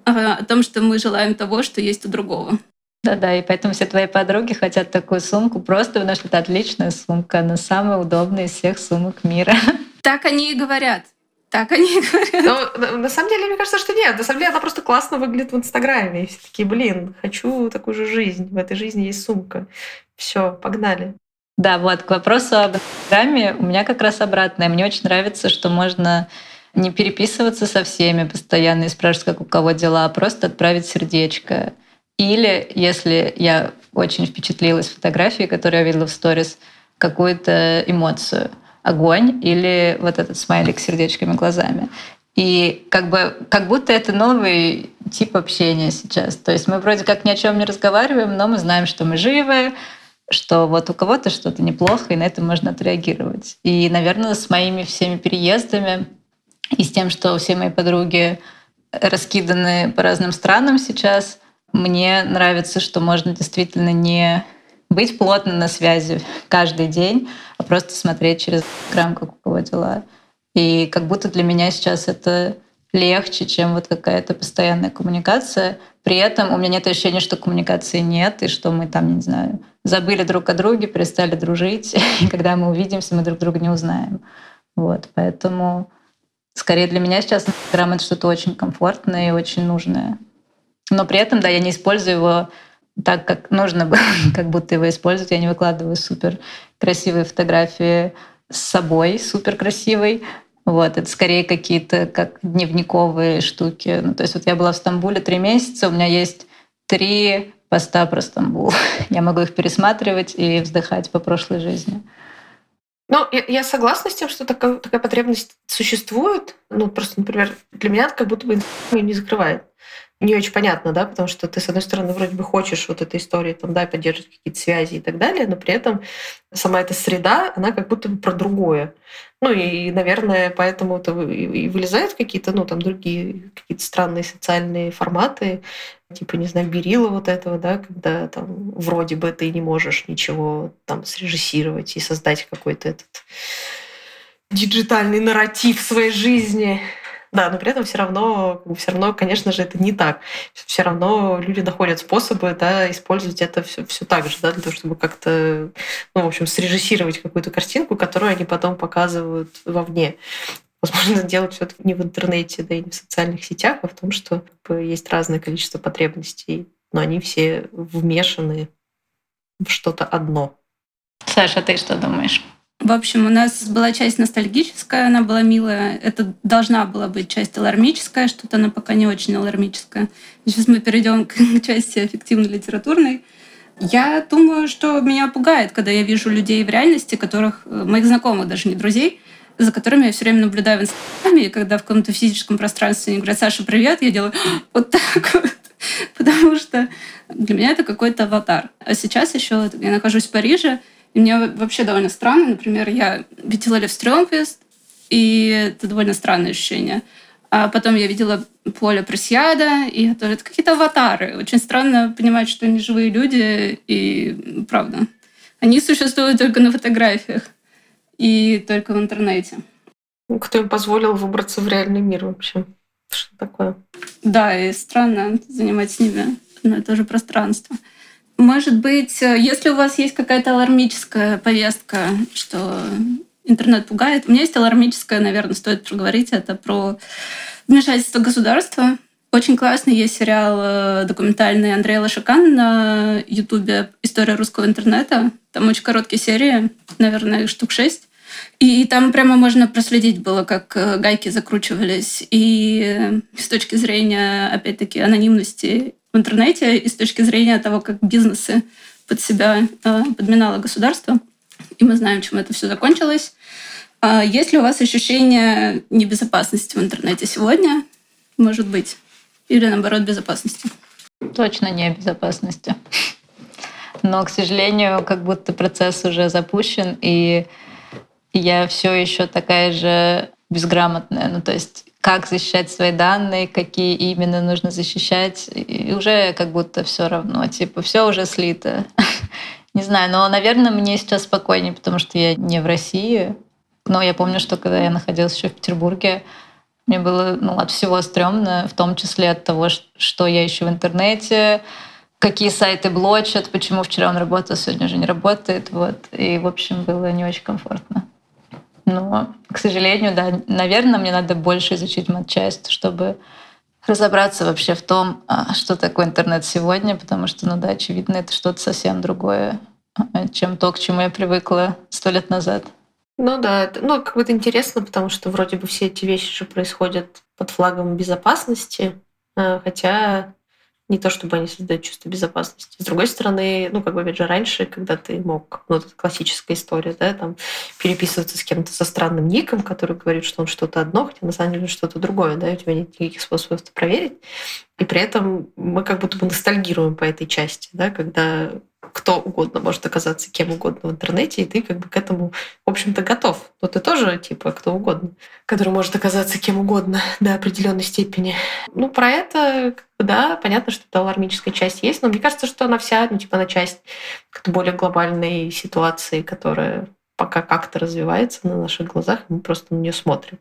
о том, что мы желаем того, что есть у другого. Да-да, и поэтому все твои подруги хотят такую сумку. Просто потому что это отличная сумка. Она самая удобная из всех сумок мира. (laughs) Так они и говорят. Так они и говорят. Но на самом деле, мне кажется, что нет. На самом деле, она просто классно выглядит в Инстаграме. И все такие, блин, хочу такую же жизнь. В этой жизни есть сумка. Все, погнали. Да, вот к вопросу об Инстаграме у меня как раз обратное. Мне очень нравится, что можно не переписываться со всеми постоянно и спрашивать, как у кого дела, а просто отправить сердечко. Или, если я очень впечатлилась фотографией, которую я видела в сторис, какую-то эмоцию. Огонь или вот этот смайлик с сердечками глазами. И как бы как будто это новый тип общения сейчас. То есть мы вроде как ни о чем не разговариваем, но мы знаем, что мы живы, что вот у кого-то что-то неплохо, и на это можно отреагировать. И, наверное, с моими всеми переездами и с тем, что все мои подруги раскиданы по разным странам сейчас — мне нравится, что можно действительно не быть плотно на связи каждый день, а просто смотреть через экран, как у кого дела. И как будто для меня сейчас это легче, чем вот какая-то постоянная коммуникация, При этом у меня нет ощущения, что коммуникации нет, и что мы там, не знаю, забыли друг о друге, перестали дружить, (laughs) и когда мы увидимся, мы друг друга не узнаем. Вот, поэтому скорее для меня сейчас Инстаграм — это что-то очень комфортное и очень нужное. Но при этом, да, я не использую его так, как нужно было, (laughs) как будто его использовать. Я не выкладываю супер красивые фотографии с собой, супер красивой. Вот, это скорее какие-то как дневниковые штуки. Ну, то есть вот я была в Стамбуле три месяца, у меня есть три поста про Стамбул. (laughs) Я могу их пересматривать и вздыхать по прошлой жизни. Ну, я, я согласна с тем, что такая, такая потребность существует. Ну, просто, например, для меня как будто бы не закрывает не очень понятно, да, потому что ты, с одной стороны, вроде бы хочешь вот этой истории, там, да, поддерживать какие-то связи и так далее, но при этом сама эта среда, она как будто бы про другое. Ну и, наверное, поэтому это и вылезают какие-то, ну, там, другие какие-то странные социальные форматы, типа, не знаю, Берила вот этого, да, когда там вроде бы ты не можешь ничего там срежиссировать и создать какой-то этот диджитальный нарратив своей жизни, да, но при этом все равно, все равно, конечно же, это не так. Все равно люди находят способы да, использовать это все, все так же, да, для того, чтобы как-то, ну, в общем, срежиссировать какую-то картинку, которую они потом показывают вовне. Возможно, (laughs) дело все-таки не в интернете, да и не в социальных сетях, а в том, что есть разное количество потребностей, но они все вмешаны в что-то одно. Саша, ты что думаешь? В общем, у нас была часть ностальгическая, она была милая. Это должна была быть часть алармическая, что-то она пока не очень алармическая. Сейчас мы перейдем к (laughs) части эффективно-литературной. Я думаю, что меня пугает, когда я вижу людей в реальности, которых, э, моих знакомых, даже не друзей, за которыми я все время наблюдаю в Инстаграме, и когда в каком-то физическом пространстве они говорят, Саша, привет, я делаю вот так (laughs) вот. Потому что для меня это какой-то аватар. А сейчас еще я нахожусь в Париже, и мне вообще довольно странно. Например, я видела Лев Стрёмквист, и это довольно странное ощущение. А потом я видела поле Пресьяда, и это, это какие-то аватары. Очень странно понимать, что они живые люди, и правда. Они существуют только на фотографиях и только в интернете. Кто им позволил выбраться в реальный мир вообще? Что такое? Да, и странно занимать с ними одно и то же пространство. Может быть, э, если у вас есть какая-то алармическая повестка, что интернет пугает, у меня есть алармическая, наверное, стоит проговорить, это про вмешательство государства. Очень классный есть сериал э, документальный Андрея Лошакан на Ютубе «История русского интернета». Там очень короткие серии, наверное, штук шесть. И там прямо можно проследить было, как э, гайки закручивались. И с точки зрения, опять-таки, анонимности в интернете и с точки зрения того, как бизнесы под себя э, подминало государство. И мы знаем, чем это все закончилось. А есть ли у вас ощущение небезопасности в интернете сегодня? Может быть. Или наоборот, безопасности? Точно не безопасности. Но, к сожалению, как будто процесс уже запущен, и я все еще такая же безграмотная. Ну, то есть как защищать свои данные, какие именно нужно защищать, и уже как будто все равно, типа все уже слито. (laughs) Не знаю, но, наверное, мне сейчас спокойнее, потому что я не в России. Но я помню, что когда я находилась еще в Петербурге, мне было ну, от всего стрёмно, в том числе от того, что я ищу в интернете, какие сайты блочат, почему вчера он работал, сегодня уже не работает. Вот. И, в общем, было не очень комфортно. Но, к сожалению, да, наверное, мне надо больше изучить матчасть, чтобы разобраться вообще в том, а, что такое интернет сегодня, потому что, ну да, очевидно, это что-то совсем другое, а, чем то, к чему я привыкла сто лет назад. Ну да, ну как бы это интересно, потому что вроде бы все эти вещи же происходят под флагом безопасности, а, хотя не то чтобы они создают чувство безопасности. С другой стороны, ну, как бы, опять же, раньше, когда ты мог, ну, это классическая история, да, там, переписываться с кем-то со странным ником, который говорит, что он что-то одно, хотя на самом деле что-то другое, да, и у тебя нет никаких способов это проверить. И при этом мы как будто бы ностальгируем по этой части, да, когда кто угодно может оказаться кем угодно в интернете, и ты как бы к этому, в общем-то, готов. Но ты тоже, типа, кто угодно, который может оказаться кем угодно до определенной степени. Ну, про это, да, понятно, что это алармическая часть есть, но мне кажется, что она вся, ну, типа, она часть как-то более глобальной ситуации, которая пока как-то развивается на наших глазах, мы просто на нее смотрим.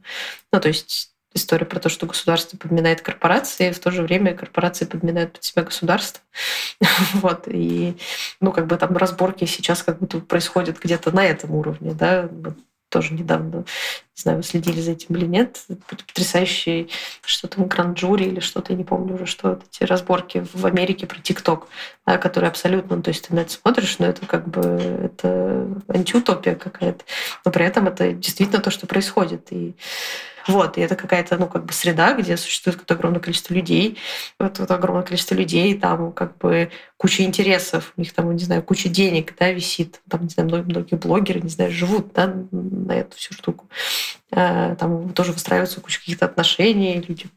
Ну, то есть история про то, что государство подминает корпорации, и в то же время корпорации подминают под себя государство. (laughs) вот. И, ну, как бы там разборки сейчас как будто происходят где-то на этом уровне, да, тоже недавно, не знаю, вы следили за этим или нет, потрясающий что там гранд джури или что-то, я не помню уже, что это, эти разборки в Америке про ТикТок, да, которые абсолютно, то есть ты на это смотришь, но это как бы это антиутопия какая-то, но при этом это действительно то, что происходит. И вот, и это какая-то, ну, как бы среда, где существует какое-то огромное количество людей, вот, вот огромное количество людей, там как бы куча интересов, у них там, не знаю, куча денег, да, висит, там, не знаю, многие, многие блогеры, не знаю, живут, да, на эту всю штуку. Э, там тоже выстраиваются куча каких-то отношений, люди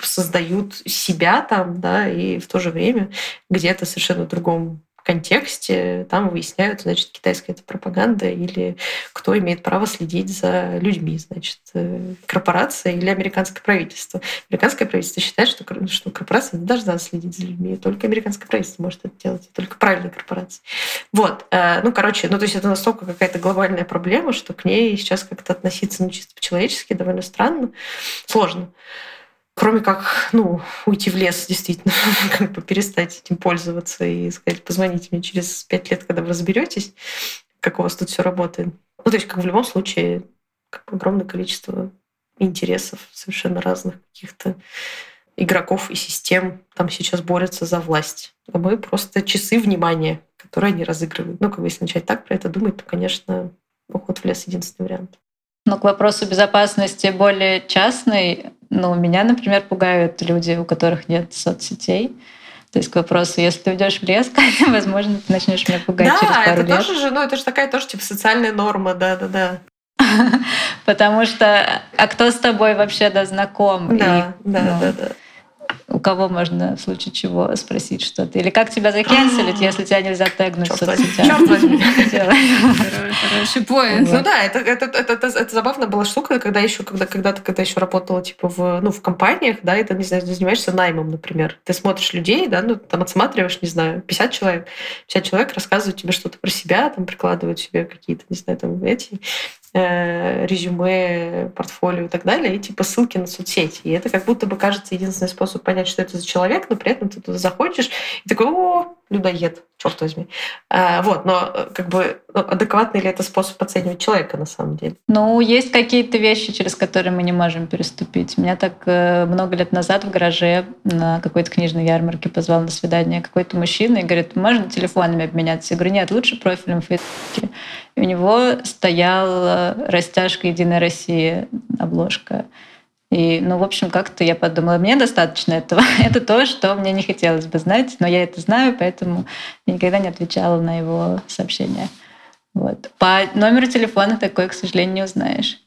создают себя там, да, и в то же время где-то совершенно другом контексте там выясняют, значит, китайская это пропаганда или кто имеет право следить за людьми, значит, э, корпорация или американское правительство. Американское правительство считает, что, что корпорация не должна следить за людьми, только американское правительство может это делать, только правильные корпорации. Вот. Э, ну, короче, ну, то есть это настолько какая-то глобальная проблема, что к ней сейчас как-то относиться, ну, чисто по-человечески довольно странно, сложно кроме как, ну, уйти в лес, действительно, (laughs) как бы перестать этим пользоваться и сказать, позвоните мне через пять лет, когда вы разберетесь, как у вас тут все работает. Ну, то есть, как в любом случае, как бы огромное количество интересов совершенно разных каких-то игроков и систем там сейчас борются за власть. А мы просто часы внимания, которые они разыгрывают. Ну, как бы если начать так про это думать, то, конечно, уход в лес — единственный вариант. Но к вопросу безопасности более частной ну, меня, например, пугают люди, у которых нет соцсетей. То есть к вопросу, если ты уйдешь в лес, (laughs) возможно, ты начнешь меня пугать да, через пару это лет. тоже же, ну, это же такая тоже типа социальная норма, да-да-да. (laughs) Потому что, а кто с тобой вообще да знаком? Да, да, ну, да, да у кого можно в случае чего спросить что-то? Или как тебя закенселить, (gasps) если тебя нельзя тегнуть в соцсетях? Черт возьми. (laughs) Хороший поинт. Ну да, это, это, это, это, это забавная была штука, когда еще, когда, когда ты когда еще работала типа в, ну, в компаниях, да, и ты, не знаю, занимаешься наймом, например. Ты смотришь людей, да, ну, там отсматриваешь, не знаю, 50 человек, 50 человек рассказывают тебе что-то про себя, там прикладывают себе какие-то, не знаю, там эти резюме, портфолио и так далее, и типа ссылки на соцсети. И это как будто бы кажется единственный способ понять, что это за человек, но при этом ты туда заходишь и такой, о, людоед, черт возьми. А, вот, но э, как бы ну, адекватный ли это способ оценивать человека на самом деле? Ну, есть какие-то вещи, через которые мы не можем переступить. Меня так э, много лет назад в гараже на какой-то книжной ярмарке позвал на свидание какой-то мужчина и говорит, можно телефонами обменяться? Я говорю, нет, лучше профилем в Фейсбуке. У него стояла растяжка «Единая Россия» обложка. И, ну, в общем, как-то я подумала, мне достаточно этого. (laughs) это то, что мне не хотелось бы знать, но я это знаю, поэтому я никогда не отвечала на его сообщения. Вот. По номеру телефона такой, к сожалению, не узнаешь.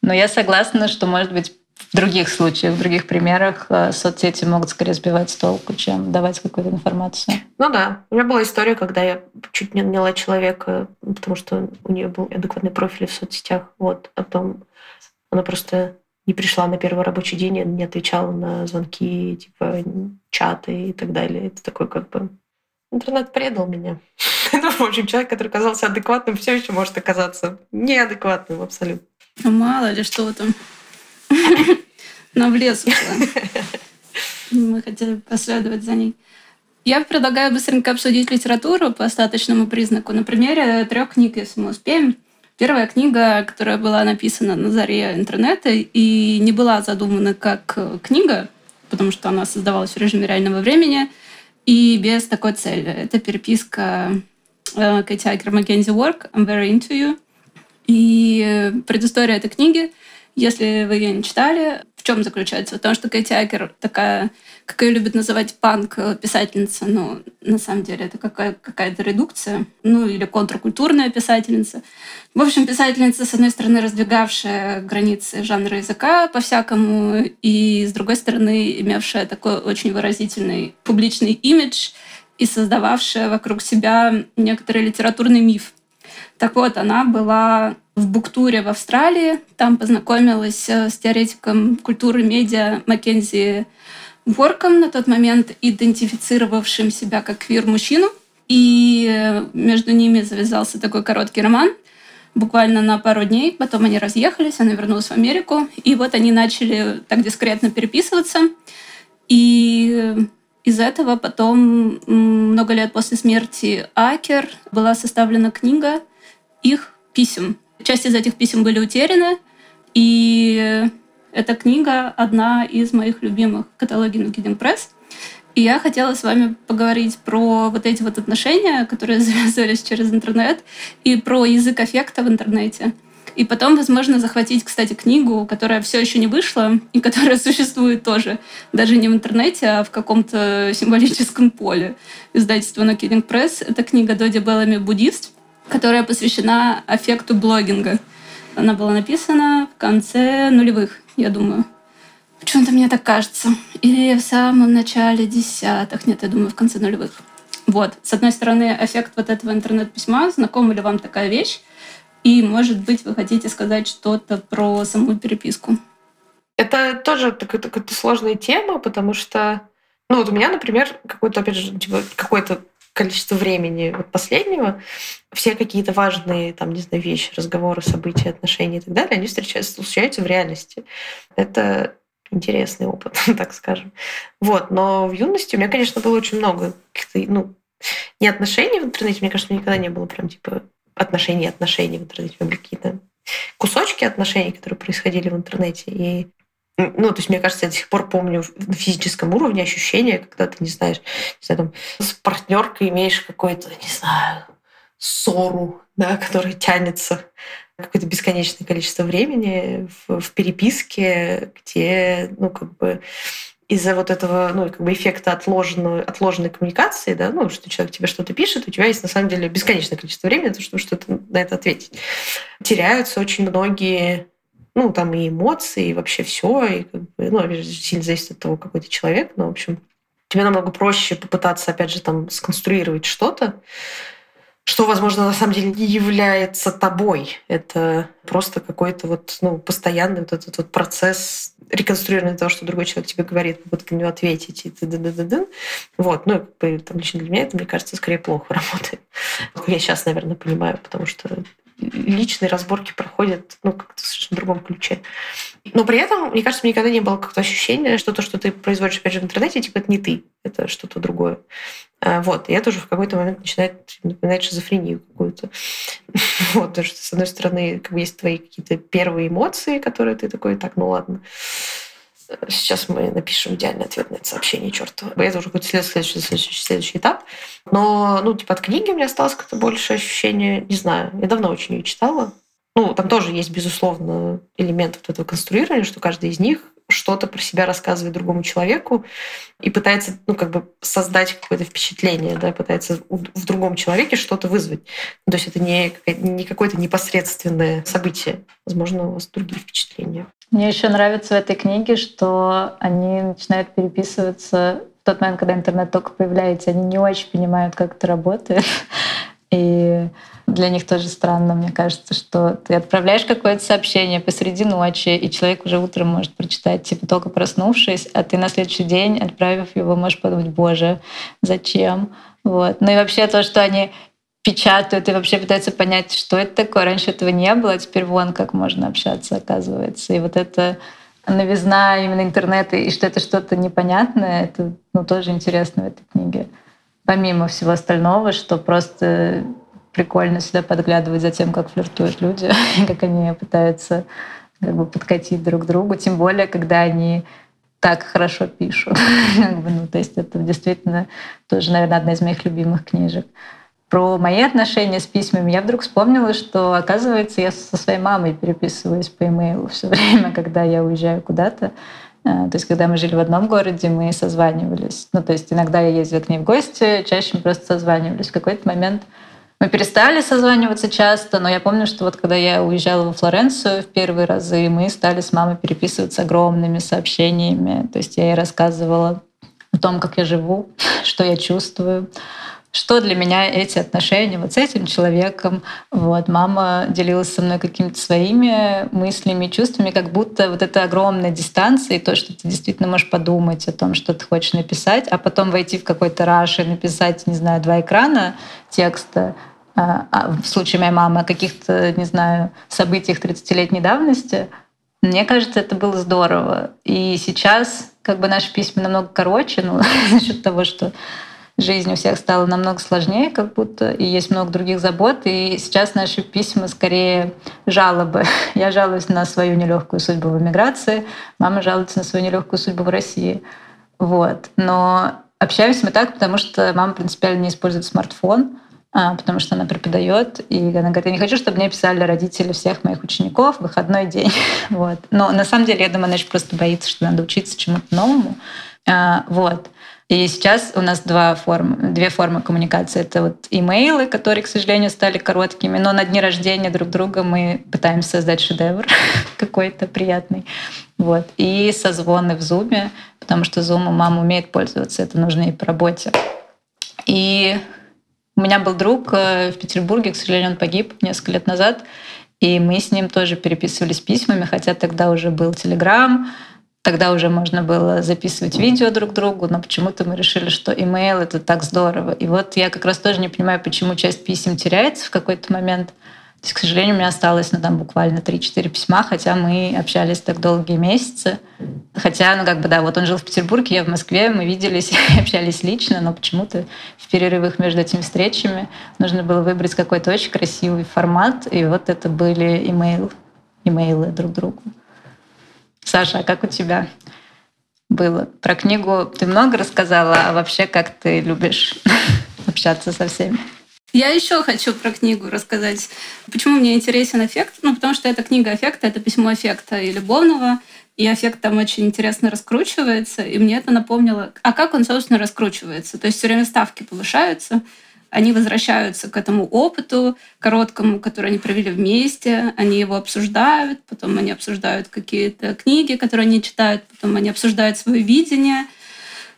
Но я согласна, что, может быть, в других случаях, в других примерах э, соцсети могут скорее сбивать с толку, чем давать какую-то информацию. Ну да. У меня была история, когда я чуть не наняла человека, потому что у нее был адекватный профиль в соцсетях. Вот. А потом она просто не пришла на первый рабочий день, не отвечала на звонки, типа чаты и так далее. Это такой как бы интернет предал меня. (laughs) Ну, в общем, человек, который казался адекватным, все еще может оказаться неадекватным абсолютно. Ну, мало ли что там. Она в лес ушла. Мы хотели последовать за ней. Я предлагаю быстренько обсудить литературу по остаточному признаку на примере трех книг, если мы успеем. Первая книга, которая была написана на заре интернета и не была задумана как книга, потому что она создавалась в режиме реального времени и без такой цели. Это переписка э, Кэти Айкер Маккензи Work «I'm very into you». И предыстория этой книги — если вы ее не читали, в чем заключается? В том, что Кэти Акер такая, как ее любят называть панк-писательница, но на самом деле это какая- какая-то редукция, ну или контркультурная писательница. В общем, писательница, с одной стороны, раздвигавшая границы жанра языка по-всякому, и с другой стороны, имевшая такой очень выразительный публичный имидж и создававшая вокруг себя некоторый литературный миф. Так вот, она была в Буктуре в Австралии. Там познакомилась э, с теоретиком культуры медиа Маккензи Ворком, на тот момент идентифицировавшим себя как квир-мужчину. И между ними завязался такой короткий роман. буквально на пару дней. Потом они разъехались, она вернулась в Америку. И вот они начали так дискретно переписываться. И из этого потом, много лет после смерти Акер, была составлена книга их писем. Часть из этих писем были утеряны, и эта книга одна из моих любимых в каталоге Press. И я хотела с вами поговорить про вот эти вот отношения, которые (laughs) завязывались через интернет, и про язык аффекта в интернете. И потом, возможно, захватить, кстати, книгу, которая все еще не вышла и которая (laughs) существует тоже, даже не в интернете, а в каком-то символическом поле. No Kidding Press. Это книга Доди Беллами «Буддист», которая посвящена аффекту блогинга. Она была написана в конце нулевых, я думаю. Почему-то мне так кажется. Или в самом начале десятых. Нет, я думаю, в конце нулевых. Вот. С одной стороны, эффект вот этого интернет-письма. Знакома ли вам такая вещь? И, может быть, вы хотите сказать что-то про саму переписку? Это тоже такая, такая сложная тема, потому что, ну вот у меня, например, какой-то, опять же, типа, какой-то количество времени вот последнего, все какие-то важные, там, не знаю, вещи, разговоры, события, отношения и так далее, они встречаются, случаются в реальности. Это интересный опыт, (laughs) так скажем. Вот, но в юности у меня, конечно, было очень много каких-то, ну, не отношений в интернете, мне кажется, никогда не было прям типа отношений отношений в интернете, какие-то кусочки отношений, которые происходили в интернете. И ну, то есть, мне кажется, я до сих пор помню на физическом уровне ощущение, когда ты, не знаешь, не знаю, там, с партнеркой имеешь какой-то, не знаю, ссору, да, которая тянется какое-то бесконечное количество времени в, в переписке, где, ну, как бы из-за вот этого, ну, как бы эффекта отложенной, отложенной коммуникации, да, ну, что человек тебе что-то пишет, у тебя есть на самом деле бесконечное количество времени, чтобы что-то на это ответить. Теряются очень многие ну, там и эмоции, и вообще все, и ну, сильно зависит от того, какой ты человек, но, в общем, тебе намного проще попытаться, опять же, там, сконструировать что-то, что, возможно, на самом деле не является тобой. Это просто какой-то вот, ну, постоянный вот этот вот процесс реконструирования того, что другой человек тебе говорит, попытка на него ответить и т Вот, ну, там, лично для меня это, мне кажется, скорее плохо (laughs) работает. Я сейчас, наверное, понимаю, потому что личные разборки проходят ну, как-то в совершенно другом ключе. Но при этом, мне кажется, никогда не было как-то ощущения, что то, что ты производишь, опять же, в интернете, типа, это не ты, это что-то другое. А, вот. И это уже в какой-то момент начинает напоминать шизофрению какую-то. (laughs) Вот, потому что, с одной стороны, как бы есть твои какие-то первые эмоции, которые ты такой, так, ну ладно, Сейчас мы напишем идеальный ответ на это сообщение, чертова. Это уже какой-то следующий, следующий, следующий этап. Но, ну, типа, от книги у меня осталось как-то больше ощущение, не знаю, я давно очень ее читала. Ну, там тоже есть, безусловно, элемент вот этого конструирования, что каждый из них что-то про себя рассказывает другому человеку и пытается, ну, как бы создать какое-то впечатление, да, пытается в другом человеке что-то вызвать. То есть это не, не какое-то непосредственное событие. Возможно, у вас другие впечатления. Мне еще нравится в этой книге, что они начинают переписываться в тот момент, когда интернет только появляется, они не очень понимают, как это работает. И для них тоже странно, мне кажется, что ты отправляешь какое-то сообщение посреди ночи, и человек уже утром может прочитать, типа только проснувшись, а ты на следующий день, отправив его, можешь подумать, боже, зачем? Вот. Ну и вообще то, что они печатают и вообще пытаются понять, что это такое. Раньше этого не было, а теперь вон как можно общаться, оказывается. И вот это новизна именно интернета, и что это что-то непонятное, это ну, тоже интересно в этой книге. Помимо всего остального, что просто прикольно сюда подглядывать за тем, как флиртуют люди, (laughs) как они пытаются как бы подкатить друг к другу, тем более, когда они так хорошо пишут. (laughs) ну, то есть это действительно тоже, наверное, одна из моих любимых книжек. Про мои отношения с письмами я вдруг вспомнила, что, оказывается, я со своей мамой переписываюсь по имейлу все (laughs) время, когда я уезжаю куда-то. Э, то есть, когда мы жили в одном городе, мы созванивались. Ну, то есть, иногда я ездила к ней в гости, чаще мы просто созванивались. В какой-то момент мы перестали созваниваться часто, но я помню, что вот когда я уезжала во Флоренцию в первые разы, мы стали с мамой переписываться огромными сообщениями. То есть я ей рассказывала о том, как я живу, (laughs) что я чувствую, что для меня эти отношения вот с этим человеком. Вот, мама делилась со мной какими-то своими мыслями, чувствами, как будто вот эта огромная дистанция и то, что ты действительно можешь подумать о том, что ты хочешь написать, а потом войти в какой-то раш и написать, не знаю, два экрана текста, а, а в случае моей мамы о каких-то, не знаю, событиях 30-летней давности, мне кажется, это было здорово. И сейчас как бы наши письма намного короче, ну, (laughs) за счет того, что жизнь у всех стала намного сложнее, как будто, и есть много других забот. И сейчас наши письма скорее жалобы. (laughs) Я жалуюсь на свою нелегкую судьбу в эмиграции, мама жалуется на свою нелегкую судьбу в России. Вот. Но общаемся мы так, потому что мама принципиально не использует смартфон, а, потому что она преподает, и она говорит, я не хочу, чтобы мне писали родители всех моих учеников в выходной день. (laughs) Вот. Но на самом деле, я думаю, она еще просто боится, что надо учиться чему-то новому. А, вот. И сейчас у нас два формы, две формы коммуникации. Это вот имейлы, которые, к сожалению, стали короткими, но на дни рождения друг друга мы пытаемся создать шедевр (laughs) какой-то приятный. Вот. И созвоны в Zoom, потому что Zoom мама умеет пользоваться, это нужно и по работе. И у меня был друг э, в Петербурге, к сожалению, он погиб несколько лет назад, и мы с ним тоже переписывались письмами, хотя тогда уже был Телеграм, Тогда уже можно было записывать видео друг другу, но почему-то мы решили, что имейл — это так здорово. И вот я как раз тоже не понимаю, почему часть писем теряется в какой-то момент. То есть, к сожалению, у меня осталось ну, там буквально 3-4 письма, хотя мы общались так долгие месяцы. Хотя, ну как бы, да, вот он жил в Петербурге, я в Москве, мы виделись (laughs) общались лично, но почему-то в перерывах между этими встречами нужно было выбрать какой-то очень красивый формат, и вот это были имейл, имейлы друг другу. Саша, а как у тебя было? Про книгу ты много рассказала, а вообще как ты любишь (laughs) общаться со всеми? Я еще хочу про книгу рассказать. Почему мне интересен эффект? Ну, потому что это книга эффекта, это письмо эффекта и любовного, и эффект там очень интересно раскручивается, и мне это напомнило, а как он, собственно, раскручивается. То есть все время ставки повышаются, они возвращаются к этому опыту короткому, который они провели вместе, они его обсуждают, потом они обсуждают какие-то книги, которые они читают, потом они обсуждают свое видение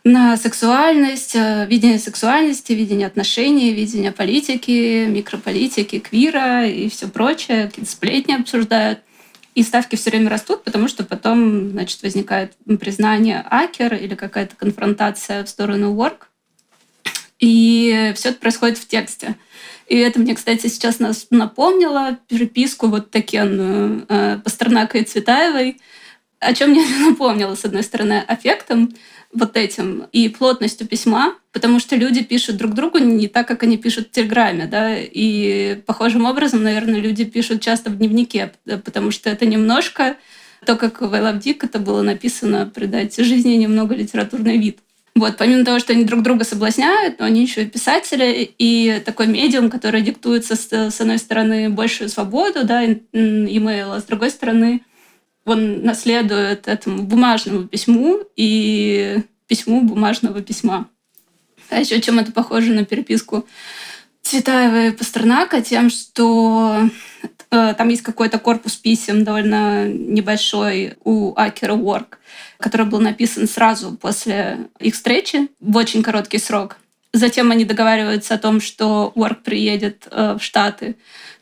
на сексуальность, э, видение сексуальности, видение отношений, видение политики, микрополитики, квира и все прочее, какие-то сплетни обсуждают. И ставки все время растут, потому что потом значит, возникает признание акер или какая-то конфронтация в сторону work. И все это происходит в тексте. И это мне, кстати, сейчас нас напомнило переписку вот такенную э, Пастернака и Цветаевой, о чем мне (laughs) напомнило, с одной стороны, аффектом вот этим и плотностью письма, потому что люди пишут друг другу не так, как они пишут в Телеграме, да, и похожим образом, наверное, люди пишут часто в дневнике, потому что это немножко то, как в I Love Dick это было написано, придать жизни немного литературный вид. Вот, помимо того, что они друг друга соблазняют, но они еще и писатели, и такой медиум, который диктует, со, с одной стороны, большую свободу, да, имейл, а с другой стороны, он наследует этому бумажному письму и письму бумажного письма. А еще чем это похоже на переписку Цветаева и Пастернака? Тем, что там есть какой-то корпус писем довольно небольшой у Акера Work, который был написан сразу после их встречи в очень короткий срок. Затем они договариваются о том, что Уорк приедет э, в Штаты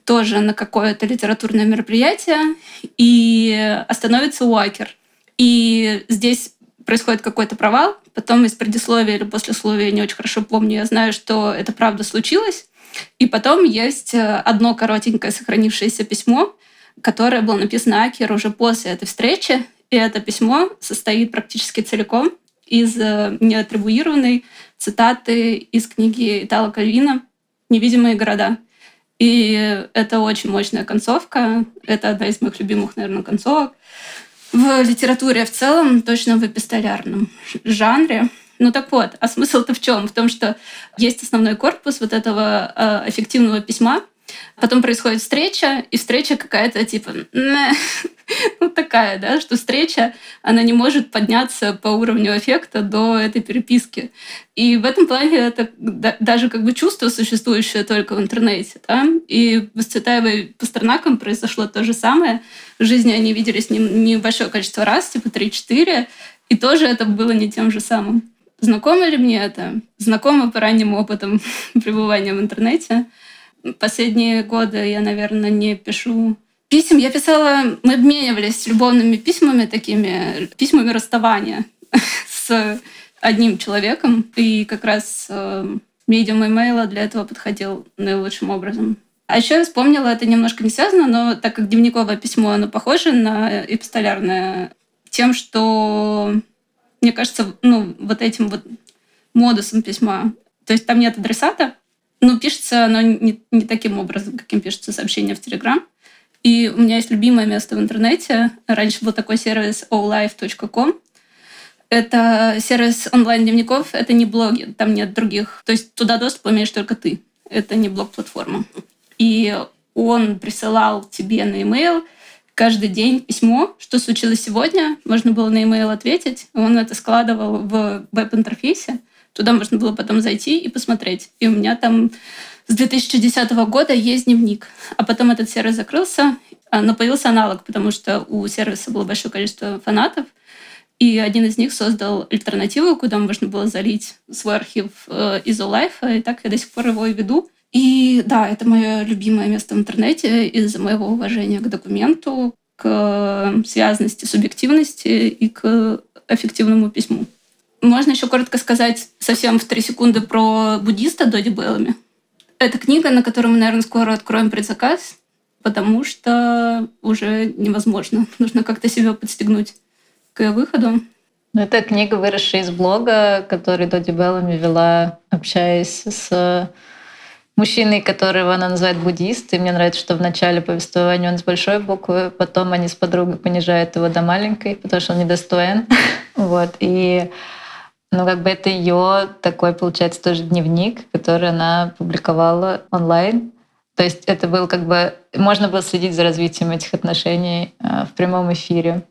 тоже на какое-то литературное мероприятие и остановится Уакер. И здесь происходит какой-то провал. Потом из предисловия или послесловия, не очень хорошо помню, я знаю, что это правда случилось. И потом есть э, одно коротенькое сохранившееся письмо, которое было написано Акер уже после этой встречи, и это письмо состоит практически целиком из э, неатрибуированной цитаты из книги Итала Кальвина «Невидимые города». И это очень мощная концовка. Это одна из моих любимых, наверное, концовок. В литературе в целом, точно в эпистолярном жанре. Ну так вот, а смысл-то в чем? В том, что есть основной корпус вот этого э, эффективного письма, Потом происходит встреча, и встреча какая-то типа (laughs) ну, такая, да, что встреча, она не может подняться по уровню эффекта до этой переписки. И в этом плане это даже как бы чувство, существующее только в интернете. Да? И с Цветаевой Пастернаком произошло то же самое. В жизни они виделись небольшое количество раз, типа 3-4, и тоже это было не тем же самым. Знакомо ли мне это? Знакомо по ранним опытам (laughs) пребывания в интернете. Последние годы я, наверное, не пишу писем. Я писала, мы обменивались любовными письмами такими, письмами расставания (laughs) с одним человеком. И как раз э, медиум имейла для этого подходил наилучшим образом. А еще я вспомнила, это немножко не связано, но так как дневниковое письмо, оно похоже на эпистолярное тем, что, мне кажется, ну, вот этим вот модусом письма. То есть там нет адресата, но пишется оно не, не таким образом, каким пишется сообщение в Телеграм. И у меня есть любимое место в интернете. Раньше был такой сервис olife.com. Это сервис онлайн-дневников, это не блоги, там нет других. То есть туда доступ имеешь только ты. Это не блог-платформа. И он присылал тебе на e-mail каждый день письмо, что случилось сегодня. Можно было на e-mail ответить. Он это складывал в веб-интерфейсе. Туда можно было потом зайти и посмотреть. И у меня там с 2010 года есть дневник. А потом этот сервис закрылся, а, но появился аналог, потому что у сервиса было большое количество фанатов. И один из них создал альтернативу, куда можно было залить свой архив э, из Life, и так я до сих пор его и веду. И да, это мое любимое место в интернете из-за моего уважения к документу, к связанности, субъективности и к эффективному письму. Можно еще коротко сказать совсем в три секунды про буддиста Доди Беллами. Это книга, на которую мы, наверное, скоро откроем предзаказ, потому что уже невозможно. (laughs) Нужно как-то себя подстегнуть к выходу. Ну, это книга, выросшая из блога, который Доди Беллами вела, общаясь с мужчиной, которого она называет буддист, и мне нравится, что в начале повествования он с большой буквы, потом они с подругой понижают его до маленькой, потому что он недостоин. (laughs) вот. И ну, как бы это ее такой, получается, тоже дневник, который она публиковала онлайн. То есть это был как бы... Можно было следить за развитием этих отношений э, в прямом эфире.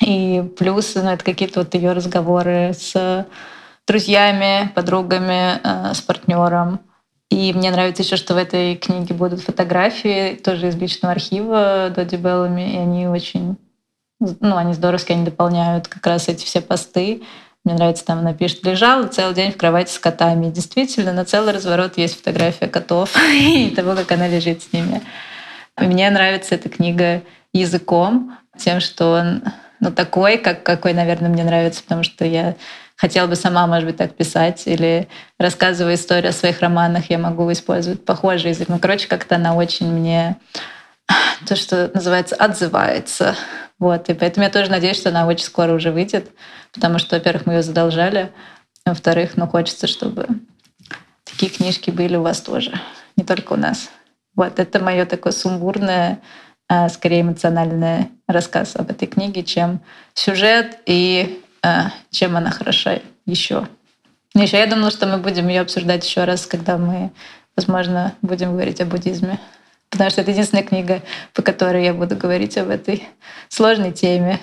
И плюс, ну, это какие-то вот ее разговоры с друзьями, подругами, э, с партнером. И мне нравится еще, что в этой книге будут фотографии тоже из личного архива Доди Беллами, и они очень, ну, они здоровски, они дополняют как раз эти все посты. Мне нравится, там она пишет, лежала целый день в кровати с котами. И действительно, на целый разворот есть фотография котов (laughs) и того, как она лежит с ними. Мне нравится эта книга языком, тем, что он ну, такой, как, какой, наверное, мне нравится, потому что я хотела бы сама, может быть, так писать, или рассказывая историю о своих романах, я могу использовать похожий язык. Ну, короче, как-то она очень мне (sniffs) то, что называется, отзывается. Вот. И поэтому я тоже надеюсь, что она очень скоро уже выйдет, потому что, во-первых, мы ее задолжали, а во-вторых, ну, хочется, чтобы такие книжки были у вас тоже, не только у нас. Вот, это мое такое сумбурное, а, скорее эмоциональный рассказ об этой книге, чем сюжет и чем она хороша еще. Еще я думала, что мы будем ее обсуждать еще раз, когда мы, возможно, будем говорить о буддизме. Потому что это единственная книга, по которой я буду говорить об этой сложной теме.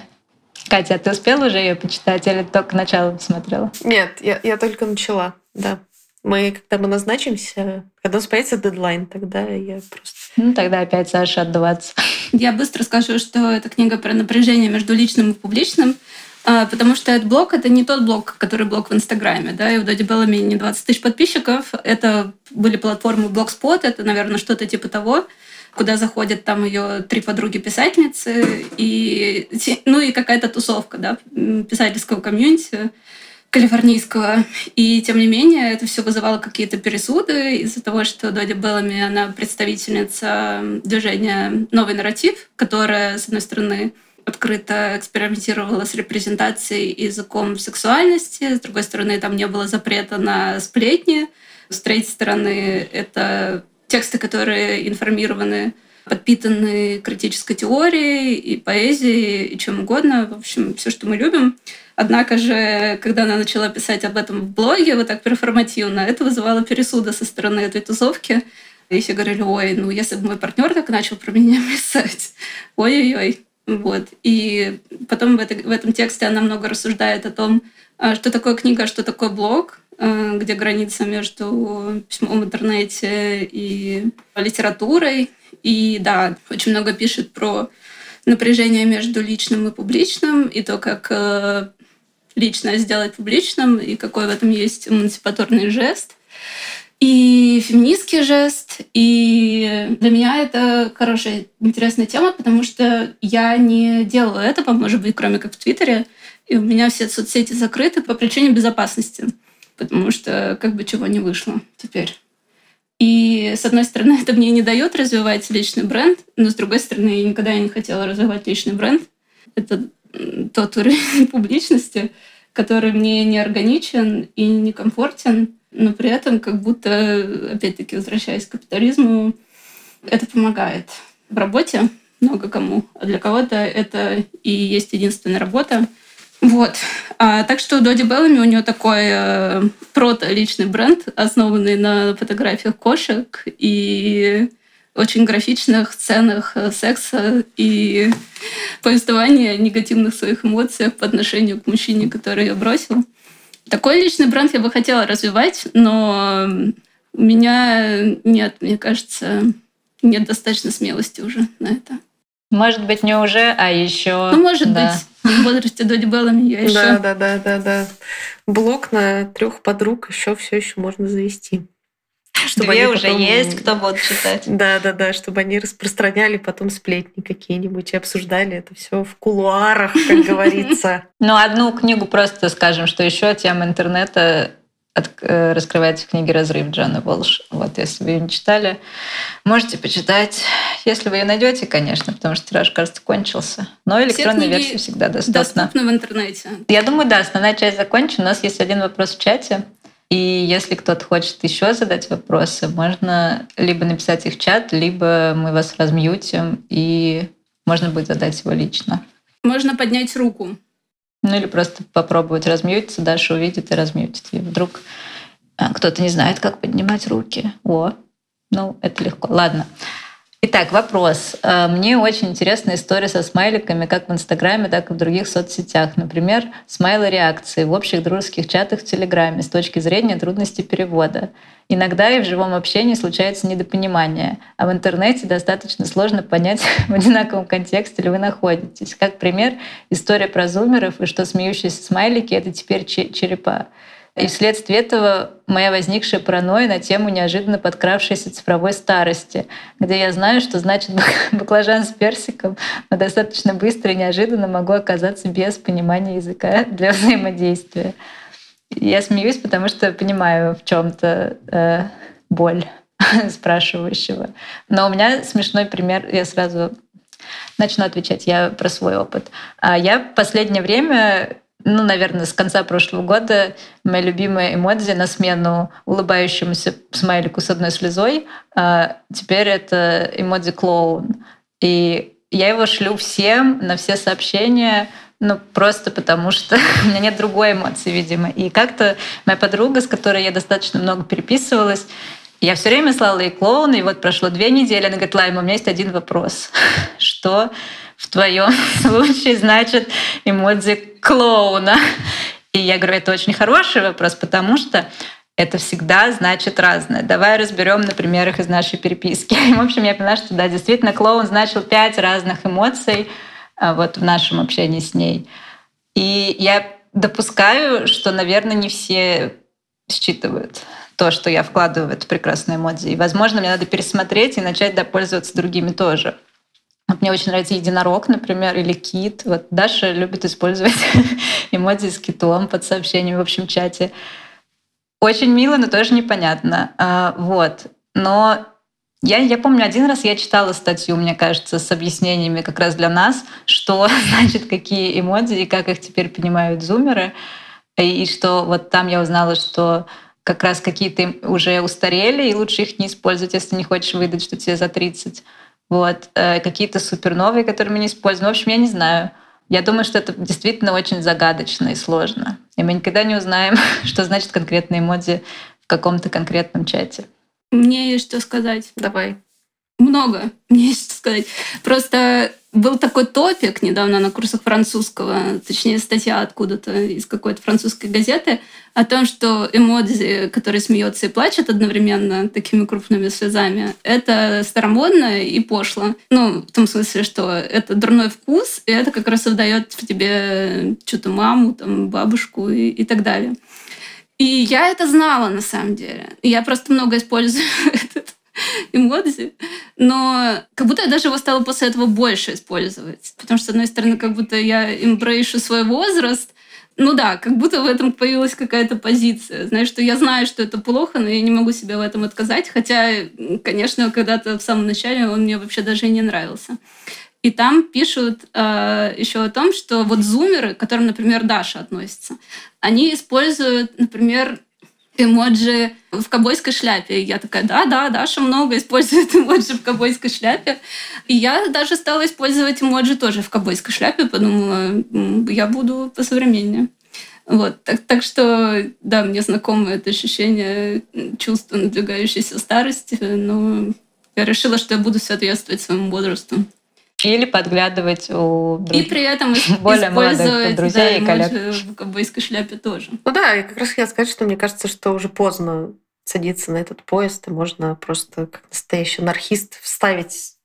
Катя, а ты успела уже ее почитать или только начало посмотрела? Нет, я, я только начала, да. Мы, когда мы назначимся, когда у нас появится дедлайн, тогда я просто... Ну, тогда опять Саша отдуваться. Я быстро скажу, что это книга про напряжение между личным и публичным. А, потому что этот блог — это не тот блог, который блог в Инстаграме. Да? И у Доди Беллами не 20 тысяч подписчиков. Это были платформы Blogspot, это, наверное, что-то типа того куда заходят там ее три подруги-писательницы, и, ну и какая-то тусовка да, писательского комьюнити калифорнийского. И тем не менее, это все вызывало какие-то пересуды из-за того, что Доди Беллами, она представительница движения «Новый нарратив», которая, с одной стороны, открыто экспериментировала с репрезентацией языком сексуальности. С другой стороны, там не было запрета на сплетни. С третьей стороны, это тексты, которые информированы, подпитаны критической теорией и поэзией, и чем угодно. В общем, все, что мы любим. Однако же, когда она начала писать об этом в блоге, вот так перформативно, это вызывало пересуды со стороны этой тусовки. И все говорили, ой, ну если бы мой партнер так начал про меня (laughs) писать, ой-ой-ой. Вот. И потом в, это, в этом тексте она много рассуждает о том, а, что такое книга, что такое блог, а, где граница между письмом в интернете и литературой. И да, очень много пишет про напряжение между личным и публичным, и то, как э, личное сделать публичным, и какой в этом есть эмансипаторный жест и феминистский жест. И для меня это хорошая, интересная тема, потому что я не делаю этого, может быть, кроме как в Твиттере. И у меня все соцсети закрыты по причине безопасности. потому что как бы чего не вышло теперь. И, с одной стороны, (laughs) это мне не дает развивать личный бренд, но, с другой стороны, я никогда не хотела развивать личный бренд. Это тот уровень (laughs) публичности, который мне не органичен и не комфортен, но при этом как будто, опять-таки, возвращаясь к капитализму, это помогает в работе много кому, а для кого-то это и есть единственная работа. Вот. А, так что Доди Беллами у нее такой э, прото-личный бренд, основанный на фотографиях кошек и очень графичных сценах э, секса и повествования о негативных своих эмоциях по отношению к мужчине, который ее бросил. Такой личный бренд я бы хотела развивать, но у меня нет, мне кажется, нет достаточно смелости уже на это. Может быть, не уже, а еще. Ну, может да. быть, в возрасте Доди Беллами я еще. Да, да, да, да, да. Блок на трех подруг еще все еще можно завести. Чтобы Две уже потом... есть, кто будет (laughs) читать. Да, да, да, чтобы они распространяли потом сплетни какие-нибудь и обсуждали это все в кулуарах, как (laughs) говорится. Ну, одну книгу просто скажем, что еще тема интернета от, э, раскрывается в книге «Разрыв» Джона Волш. Вот, если вы ее не читали, можете почитать, если вы ее найдете, конечно, потому что тираж, кажется, кончился. Но электронная версия всегда доступна. Доступна в интернете. Я думаю, да, основная часть закончена. У нас есть один вопрос в чате. И если кто-то хочет еще задать вопросы, можно либо написать их в чат, либо мы вас размьютим, и можно будет задать его лично. Можно поднять руку. Ну или просто попробовать размьютиться, Даша увидит и размьютит. И вдруг а, кто-то не знает, как поднимать руки. О, ну это легко. Ладно. Итак, вопрос. А, мне очень интересна история со смайликами как в Инстаграме, так и в других соцсетях. Например, смайлы реакции в общих дружеских чатах в Телеграме с точки зрения трудности перевода. Иногда и в живом общении случается недопонимание, а в интернете достаточно сложно понять, (laughs) в одинаковом контексте ли вы находитесь. Как пример, история про зумеров и что смеющиеся смайлики — это теперь черепа. И вследствие этого моя возникшая паранойя на тему неожиданно подкравшейся цифровой старости, где я знаю, что значит (laughs) баклажан с персиком, но достаточно быстро и неожиданно могу оказаться без понимания языка для (laughs) взаимодействия. Я смеюсь, потому что понимаю в чем-то э, боль (laughs) спрашивающего. Но у меня смешной пример, я сразу начну отвечать я про свой опыт. А я в последнее время ну, наверное, с конца прошлого года моя любимая эмодзи на смену улыбающемуся смайлику с одной слезой, а теперь это эмодзи клоун. И я его шлю всем на все сообщения, ну, просто потому что (laughs) у меня нет другой эмоции, видимо. И как-то моя подруга, с которой я достаточно много переписывалась, я все время слала ей клоуна, и вот прошло две недели, она говорит, Лайма, у меня есть один вопрос. (laughs) Что в твоем (laughs) случае значит эмодзи клоуна? И я говорю, это очень хороший вопрос, потому что это всегда значит разное. Давай разберем на примерах из нашей переписки. (laughs) В общем, я поняла, что да, действительно, клоун значил пять разных эмоций а, вот в нашем общении с ней. И я допускаю, что, наверное, не все считывают то, что я вкладываю в эту прекрасную эмодзи. И, возможно, мне надо пересмотреть и начать да, пользоваться другими тоже. Вот мне очень нравится единорог, например, или кит. Вот Даша любит использовать (laughs) эмодзи с китом под сообщением в общем чате. Очень мило, но тоже непонятно. А, вот. Но я, я помню, один раз я читала статью, мне кажется, с объяснениями как раз для нас, что (laughs) значит какие эмодзи и как их теперь понимают зумеры. И, и что вот там я узнала, что как раз какие-то уже устарели, и лучше их не использовать, если не хочешь выдать, что тебе за 30. Вот. Э, какие-то суперновые, которые мы не используем. В общем, я не знаю. Я думаю, что это действительно очень загадочно и сложно. И мы никогда не узнаем, (laughs) что значит конкретные эмодзи в каком-то конкретном чате. Мне есть что сказать. Давай. Много, (laughs) мне сказать. Просто был такой топик недавно на курсах французского, точнее статья откуда-то из какой-то французской газеты о том, что эмодзи, который смеется и плачет одновременно такими крупными слезами, это старомодно и пошло. Ну, в том смысле, что это дурной вкус, и это как раз создает в тебе что-то маму, там, бабушку и, и так далее. И я это знала на самом деле. Я просто много использую (laughs) этот (laughs) эмодзи. Но как будто я даже его стала после этого больше использовать. Потому что, с одной стороны, как будто я эмбрейшу свой возраст, ну да, как будто в этом появилась какая-то позиция. Знаешь, что я знаю, что это плохо, но я не могу себе в этом отказать. Хотя, конечно, когда-то в самом начале он мне вообще даже и не нравился. И там пишут э, еще о том, что вот зумеры, к которым, например, Даша относится, они используют, например, эмоджи в ковбойской шляпе. И я такая, да, да, Даша много использует (laughs) эмоджи в ковбойской шляпе. И я даже стала использовать эмоджи тоже в ковбойской шляпе, подумала, я буду посовременнее. Вот, так, так что, да, мне знакомо это ощущение чувства надвигающейся старости, но я решила, что я буду соответствовать своему возрасту. Или подглядывать у друг... И при этом (laughs) более молодых друзей да, и коллег. в ковбойской шляпе тоже. Ну да, я как раз хотела сказать, что мне кажется, что уже поздно садиться на этот поезд, и можно просто как настоящий анархист вставить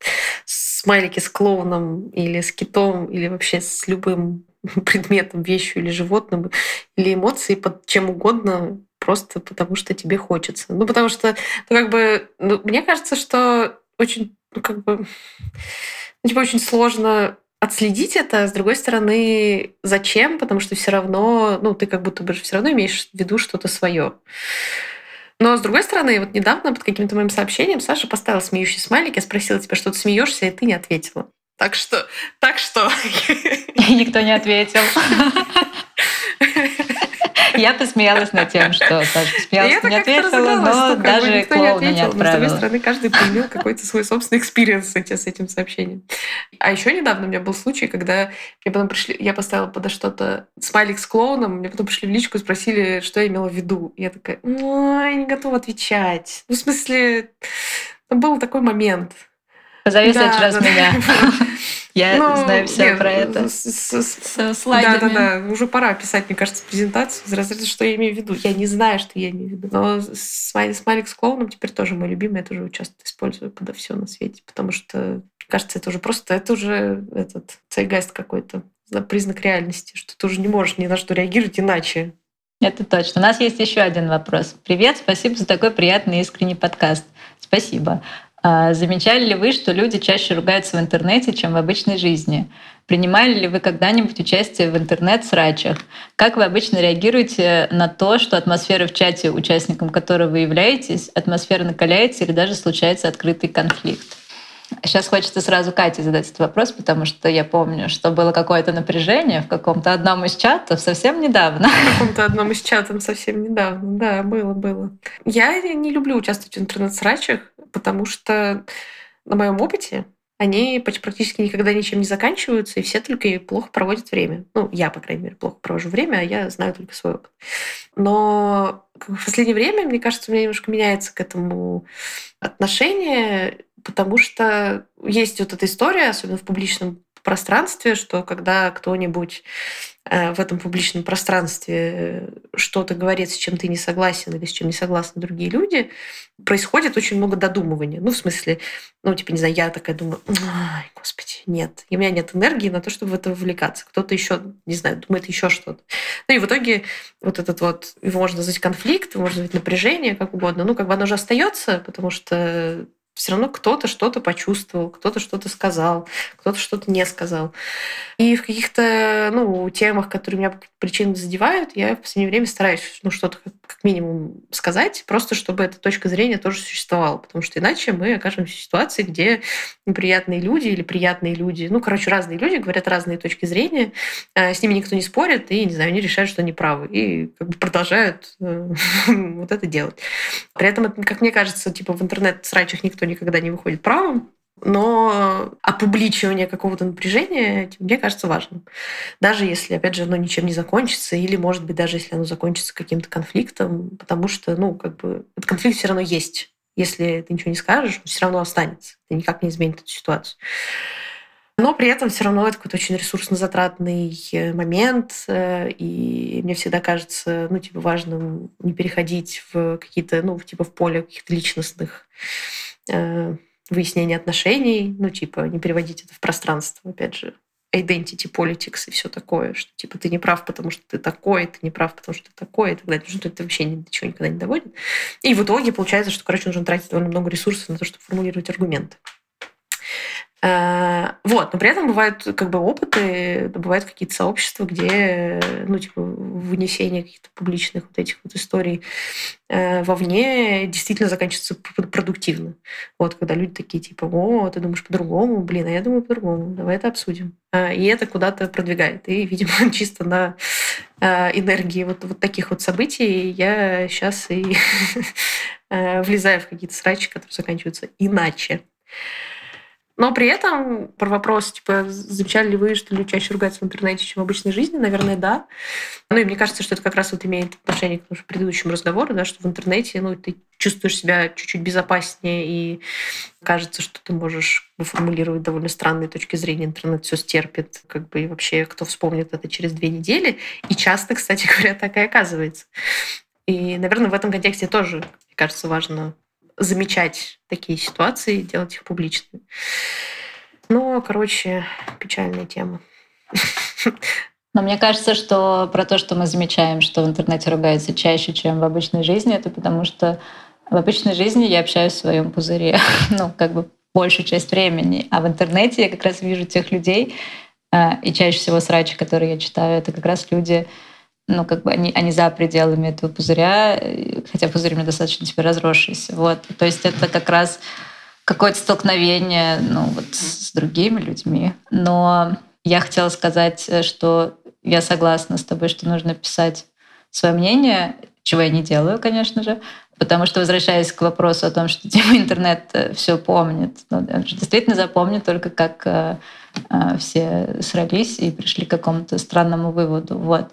смайлики с клоуном или с китом, или вообще с любым (laughs) предметом, вещью или животным, или эмоцией под чем угодно, просто потому что тебе хочется. Ну, потому что, ну, как бы, ну, мне кажется, что очень, ну, как бы, ну, типа очень сложно отследить это, с другой стороны, зачем? Потому что все равно, ну, ты как будто бы все равно имеешь в виду что-то свое. Но с другой стороны, вот недавно под каким-то моим сообщением Саша поставила смеющий смайлик, я спросила тебя, что ты смеешься, и ты не ответила. Так что, так что. (laughs) Никто не ответил. (laughs) Я посмеялась над тем, что Саша посмеялась, не ответила, но даже клоуна не отправила. Но, с другой стороны, каждый проявил какой-то свой собственный experience с этим сообщением. А еще недавно у меня был случай, когда мне потом пришли, я поставила подо что-то смайлик с клоуном, мне потом пришли в личку и спросили, что я имела в виду. И я такая, ну, я не готова отвечать. Ну, в смысле, был такой момент. Позови да, раз да, меня. (laughs) Я ну, знаю все нет, про это. С, с, с слайдами. Да, да, да. Уже пора писать, мне кажется, презентацию из разряда, что я имею в виду. Я не знаю, что я имею в виду. Но смайлик с клоуном теперь тоже мой любимый. Я тоже часто использую подо все на свете. Потому что, кажется, это уже просто, это уже этот цейгайст какой-то. Признак реальности, что ты уже не можешь ни на что реагировать иначе. Это точно. У нас есть еще один вопрос. Привет, спасибо за такой приятный искренний подкаст. Спасибо. А замечали ли вы, что люди чаще ругаются в интернете, чем в обычной жизни? Принимали ли вы когда-нибудь участие в интернет-срачах? Как вы обычно реагируете на то, что атмосфера в чате, участником которого вы являетесь, атмосфера накаляется или даже случается открытый конфликт? Сейчас хочется сразу Кате задать этот вопрос, потому что я помню, что было какое-то напряжение в каком-то одном из чатов совсем недавно. В каком-то одном из чатов совсем недавно, да, было, было. Я не люблю участвовать в интернет-срачах, потому что на моем опыте они практически никогда ничем не заканчиваются, и все только плохо проводят время. Ну, я, по крайней мере, плохо провожу время, а я знаю только свой опыт. Но в последнее время, мне кажется, у меня немножко меняется к этому отношение, потому что есть вот эта история, особенно в публичном пространстве, что когда кто-нибудь э, в этом публичном пространстве что-то говорит, с чем ты не согласен или с чем не согласны другие люди, происходит очень много додумывания. Ну, в смысле, ну, типа, не знаю, я такая думаю, ай, господи, нет. И у меня нет энергии на то, чтобы в это вовлекаться. Кто-то еще, не знаю, думает еще что-то. Ну и в итоге вот этот вот, его можно назвать конфликт, можно назвать напряжение, как угодно. Ну, как бы оно же остается, потому что все равно кто-то что-то почувствовал, кто-то что-то сказал, кто-то что-то не сказал. И в каких-то ну, темах, которые меня причины задевают, я в последнее время стараюсь ну, что-то как минимум сказать, просто чтобы эта точка зрения тоже существовала, потому что иначе мы окажемся в ситуации, где неприятные люди или приятные люди, ну, короче, разные люди говорят разные точки зрения, э, с ними никто не спорит, и, не знаю, они решают, что они правы, и как бы продолжают э, (laughs) вот это делать. При этом, как мне кажется, типа в интернет-срачах никто никогда не выходит правым, но опубличивание какого-то напряжения, мне кажется, важным. Даже если, опять же, оно ничем не закончится, или, может быть, даже если оно закончится каким-то конфликтом, потому что, ну, как бы, этот конфликт все равно есть. Если ты ничего не скажешь, он все равно останется. Это никак не изменит эту ситуацию. Но при этом все равно это какой-то очень ресурсно-затратный э, момент, э, и мне всегда кажется, ну, типа, важным не переходить в какие-то, ну, типа, в поле каких-то личностных э, выяснения отношений, ну, типа, не переводить это в пространство, опять же, identity politics и все такое, что типа ты не прав, потому что ты такой, ты не прав, потому что ты такой и так далее, что это вообще ни до чего никогда не доводит. И в итоге получается, что, короче, нужно тратить довольно много ресурсов на то, чтобы формулировать аргументы. Э, вот, но при этом бывают как бы опыты, бывают какие-то сообщества, где, ну, типа, вынесение каких-то публичных вот этих вот историй э, вовне действительно заканчивается продуктивно. Вот, когда люди такие, типа, о, ты думаешь по-другому, блин, а я думаю по-другому, давай это обсудим. Э, и это куда-то продвигает. И, видимо, (laughs) чисто на энергии вот, вот таких вот событий я сейчас и (laughs) влезаю в какие-то срачи, которые заканчиваются иначе. Но при этом про вопрос, типа, замечали ли вы, что люди чаще ругаются в интернете, чем в обычной жизни? Наверное, да. Ну и мне кажется, что это как раз вот имеет отношение к нашему предыдущему разговору, да, что в интернете ну, ты чувствуешь себя чуть-чуть безопаснее, и кажется, что ты можешь формулировать довольно странные точки зрения. Интернет все стерпит, как бы, и вообще кто вспомнит это через две недели. И часто, кстати (laughs) говоря, так и оказывается. И, наверное, в этом контексте тоже, мне кажется, важно замечать такие ситуации и делать их публичными. Но, короче, печальная тема. Но мне кажется, что про то, что мы замечаем, что в интернете ругаются чаще, чем в обычной жизни, это потому что в обычной жизни я общаюсь в своем пузыре, (laughs) ну, как бы большую часть времени. А в интернете я как раз вижу тех людей, э, и чаще всего срачи, которые я читаю, это как раз люди, ну, как бы они, они за пределами этого пузыря, хотя пузырь у меня достаточно теперь разросшийся. Вот. То есть это как раз какое-то столкновение ну, вот, с другими людьми. Но я хотела сказать, что я согласна с тобой, что нужно писать свое мнение, чего я не делаю, конечно же, потому что, возвращаясь к вопросу о том, что (laughs) тема интернет э, все помнит, ну, он же действительно запомнит только как э, э, все срались и пришли к какому-то странному выводу. Вот.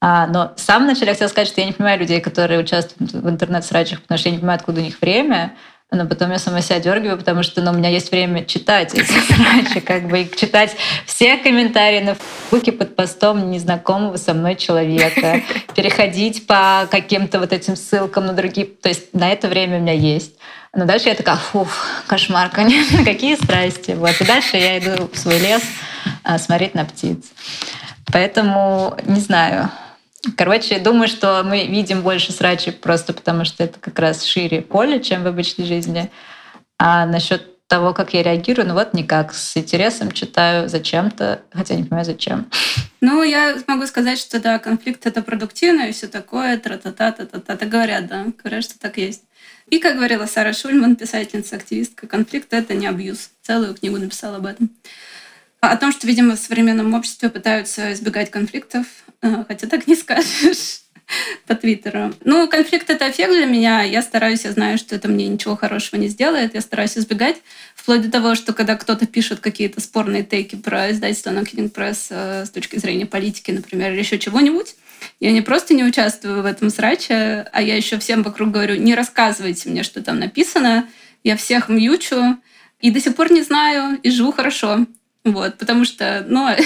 А, но в самом начале я хотела сказать, что я не понимаю людей, которые участвуют в интернет-срачах, потому что я не понимаю, откуда у них время. Но потом я сама себя дергиваю, потому что ну, у меня есть время читать эти (laughs) срачи, как бы и читать все комментарии на фейсбуке под постом незнакомого со мной человека, (laughs) переходить по каким-то вот этим ссылкам на другие. То есть на это время у меня есть. Но дальше я такая, фух, кошмар, конечно, (laughs) какие страсти. Вот. И дальше я иду в свой лес а, смотреть на птиц. Поэтому, не знаю, Короче, думаю, что мы видим больше срачей просто потому, что это как раз шире поле, чем в обычной жизни. А насчет того, как я реагирую, ну вот никак. С интересом читаю зачем-то, хотя не понимаю, зачем. Ну, я могу сказать, что да, конфликт это продуктивно и все такое, тра-та-та, та-та-та. Это говорят, да, говорят, что так есть. И, как говорила Сара Шульман, писательница, активистка, конфликт — это не абьюз. Целую книгу написала об этом. О том, что, видимо, в современном обществе пытаются избегать конфликтов, э, хотя так не (laughs) скажешь по Твиттеру. Ну, конфликт — это эффект для меня. Я стараюсь, я знаю, что это мне ничего хорошего не сделает. Я стараюсь избегать. Вплоть до того, что когда кто-то пишет какие-то спорные тейки про издательство Knocking Press э, с точки зрения политики, например, или еще чего-нибудь, я не просто не участвую в этом сраче, а я еще всем вокруг говорю, не рассказывайте мне, что там написано. Я всех мьючу. И до сих пор не знаю, и живу хорошо. Вот, потому что, ну... (laughs)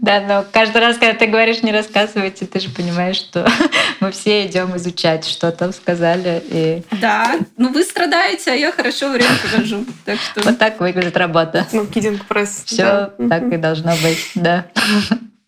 Да, но каждый раз, когда ты говоришь «не рассказывайте», ты же понимаешь, что (laughs) мы все идем изучать, что там сказали. И... Да, ну вы страдаете, а я хорошо время провожу. Так что... Вот так выглядит работа. Ну, кидинг пресс. Все да. так и должно быть, да.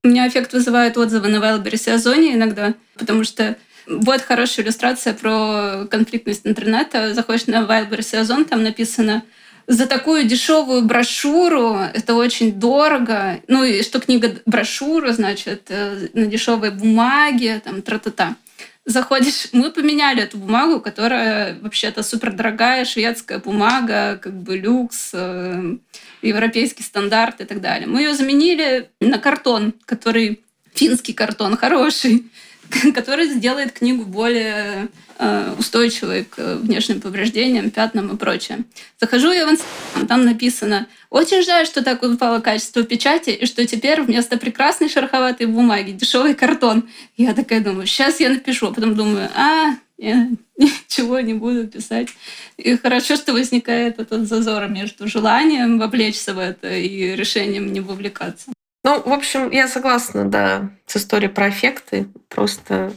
У меня эффект вызывают отзывы на Wildberries и Озоне иногда, потому что вот хорошая иллюстрация про конфликтность интернета. Заходишь на Wildberries и Озон, там написано за такую дешевую брошюру это очень дорого. Ну и что книга брошюра, значит, э, на дешевой бумаге, там, тра-та-та. Заходишь, мы поменяли эту бумагу, которая вообще-то супер дорогая шведская бумага, как бы люкс, э, европейский стандарт и так далее. Мы ее заменили на картон, который финский картон, хороший, (laughs) который сделает книгу более Э, устойчивый к внешним повреждениям, пятнам и прочее. Захожу я в Инстаграм, там написано «Очень жаль, что так упало качество печати, и что теперь вместо прекрасной шероховатой бумаги дешевый картон». Я такая думаю, сейчас я напишу, а потом думаю, а, я (laughs) ничего не буду писать. И хорошо, что возникает этот зазор между желанием вовлечься в это и решением не вовлекаться. Ну, в общем, я согласна, да, с историей про эффекты. Просто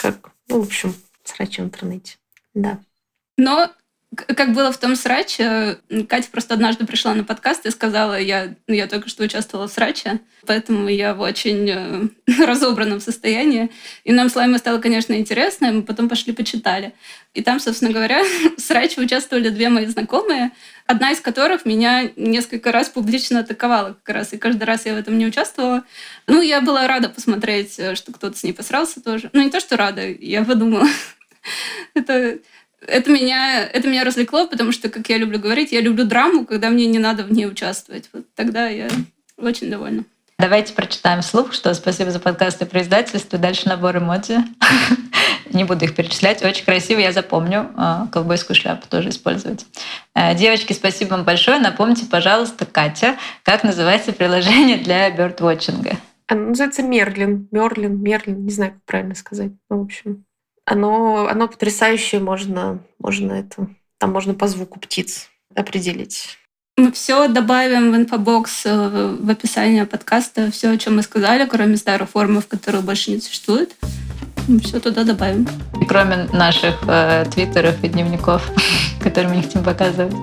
как, ну, в общем, срачи в интернете. Да. Но как было в том сраче, Катя просто однажды пришла на подкаст и сказала, я, ну, я только что участвовала в сраче, поэтому я в очень э, (laughs) разобранном состоянии. И нам с Лаймой стало, конечно, интересно, и мы потом пошли почитали. И там, собственно говоря, (laughs) в сраче участвовали две мои знакомые, одна из которых меня несколько раз публично атаковала как раз, и каждый раз я в этом не участвовала. Ну, я была рада посмотреть, э, что кто-то с ней посрался тоже. Ну, не то, что рада, я подумала. (laughs) Это это меня, это меня развлекло, потому что, как я люблю говорить, я люблю драму, когда мне не надо в ней участвовать. Вот тогда я очень довольна. Давайте прочитаем вслух, что спасибо за подкаст и про издательство. Дальше набор эмодзи. Не буду их перечислять. Очень красиво, я запомню. А, ковбойскую шляпу тоже использовать. Э, девочки, спасибо вам большое. Напомните, пожалуйста, Катя, как называется приложение для бёрдвотчинга? Оно называется Merlin. Merlin, Merlin. Не знаю, как правильно сказать. Ну, в общем, оно, оно потрясающее, можно, можно это, там можно по звуку птиц определить. Мы все добавим в инфобокс э, в описание подкаста, все, о чем мы сказали, кроме старых форумов, которые больше не существуют. Мы все туда добавим. И кроме наших э, твиттеров и дневников, (laughs) которые мы не хотим показывать.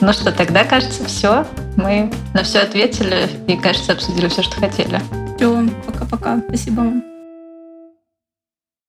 Ну что, тогда, кажется, все. Мы на все ответили и, кажется, обсудили все, что хотели. Все, пока-пока. Спасибо вам.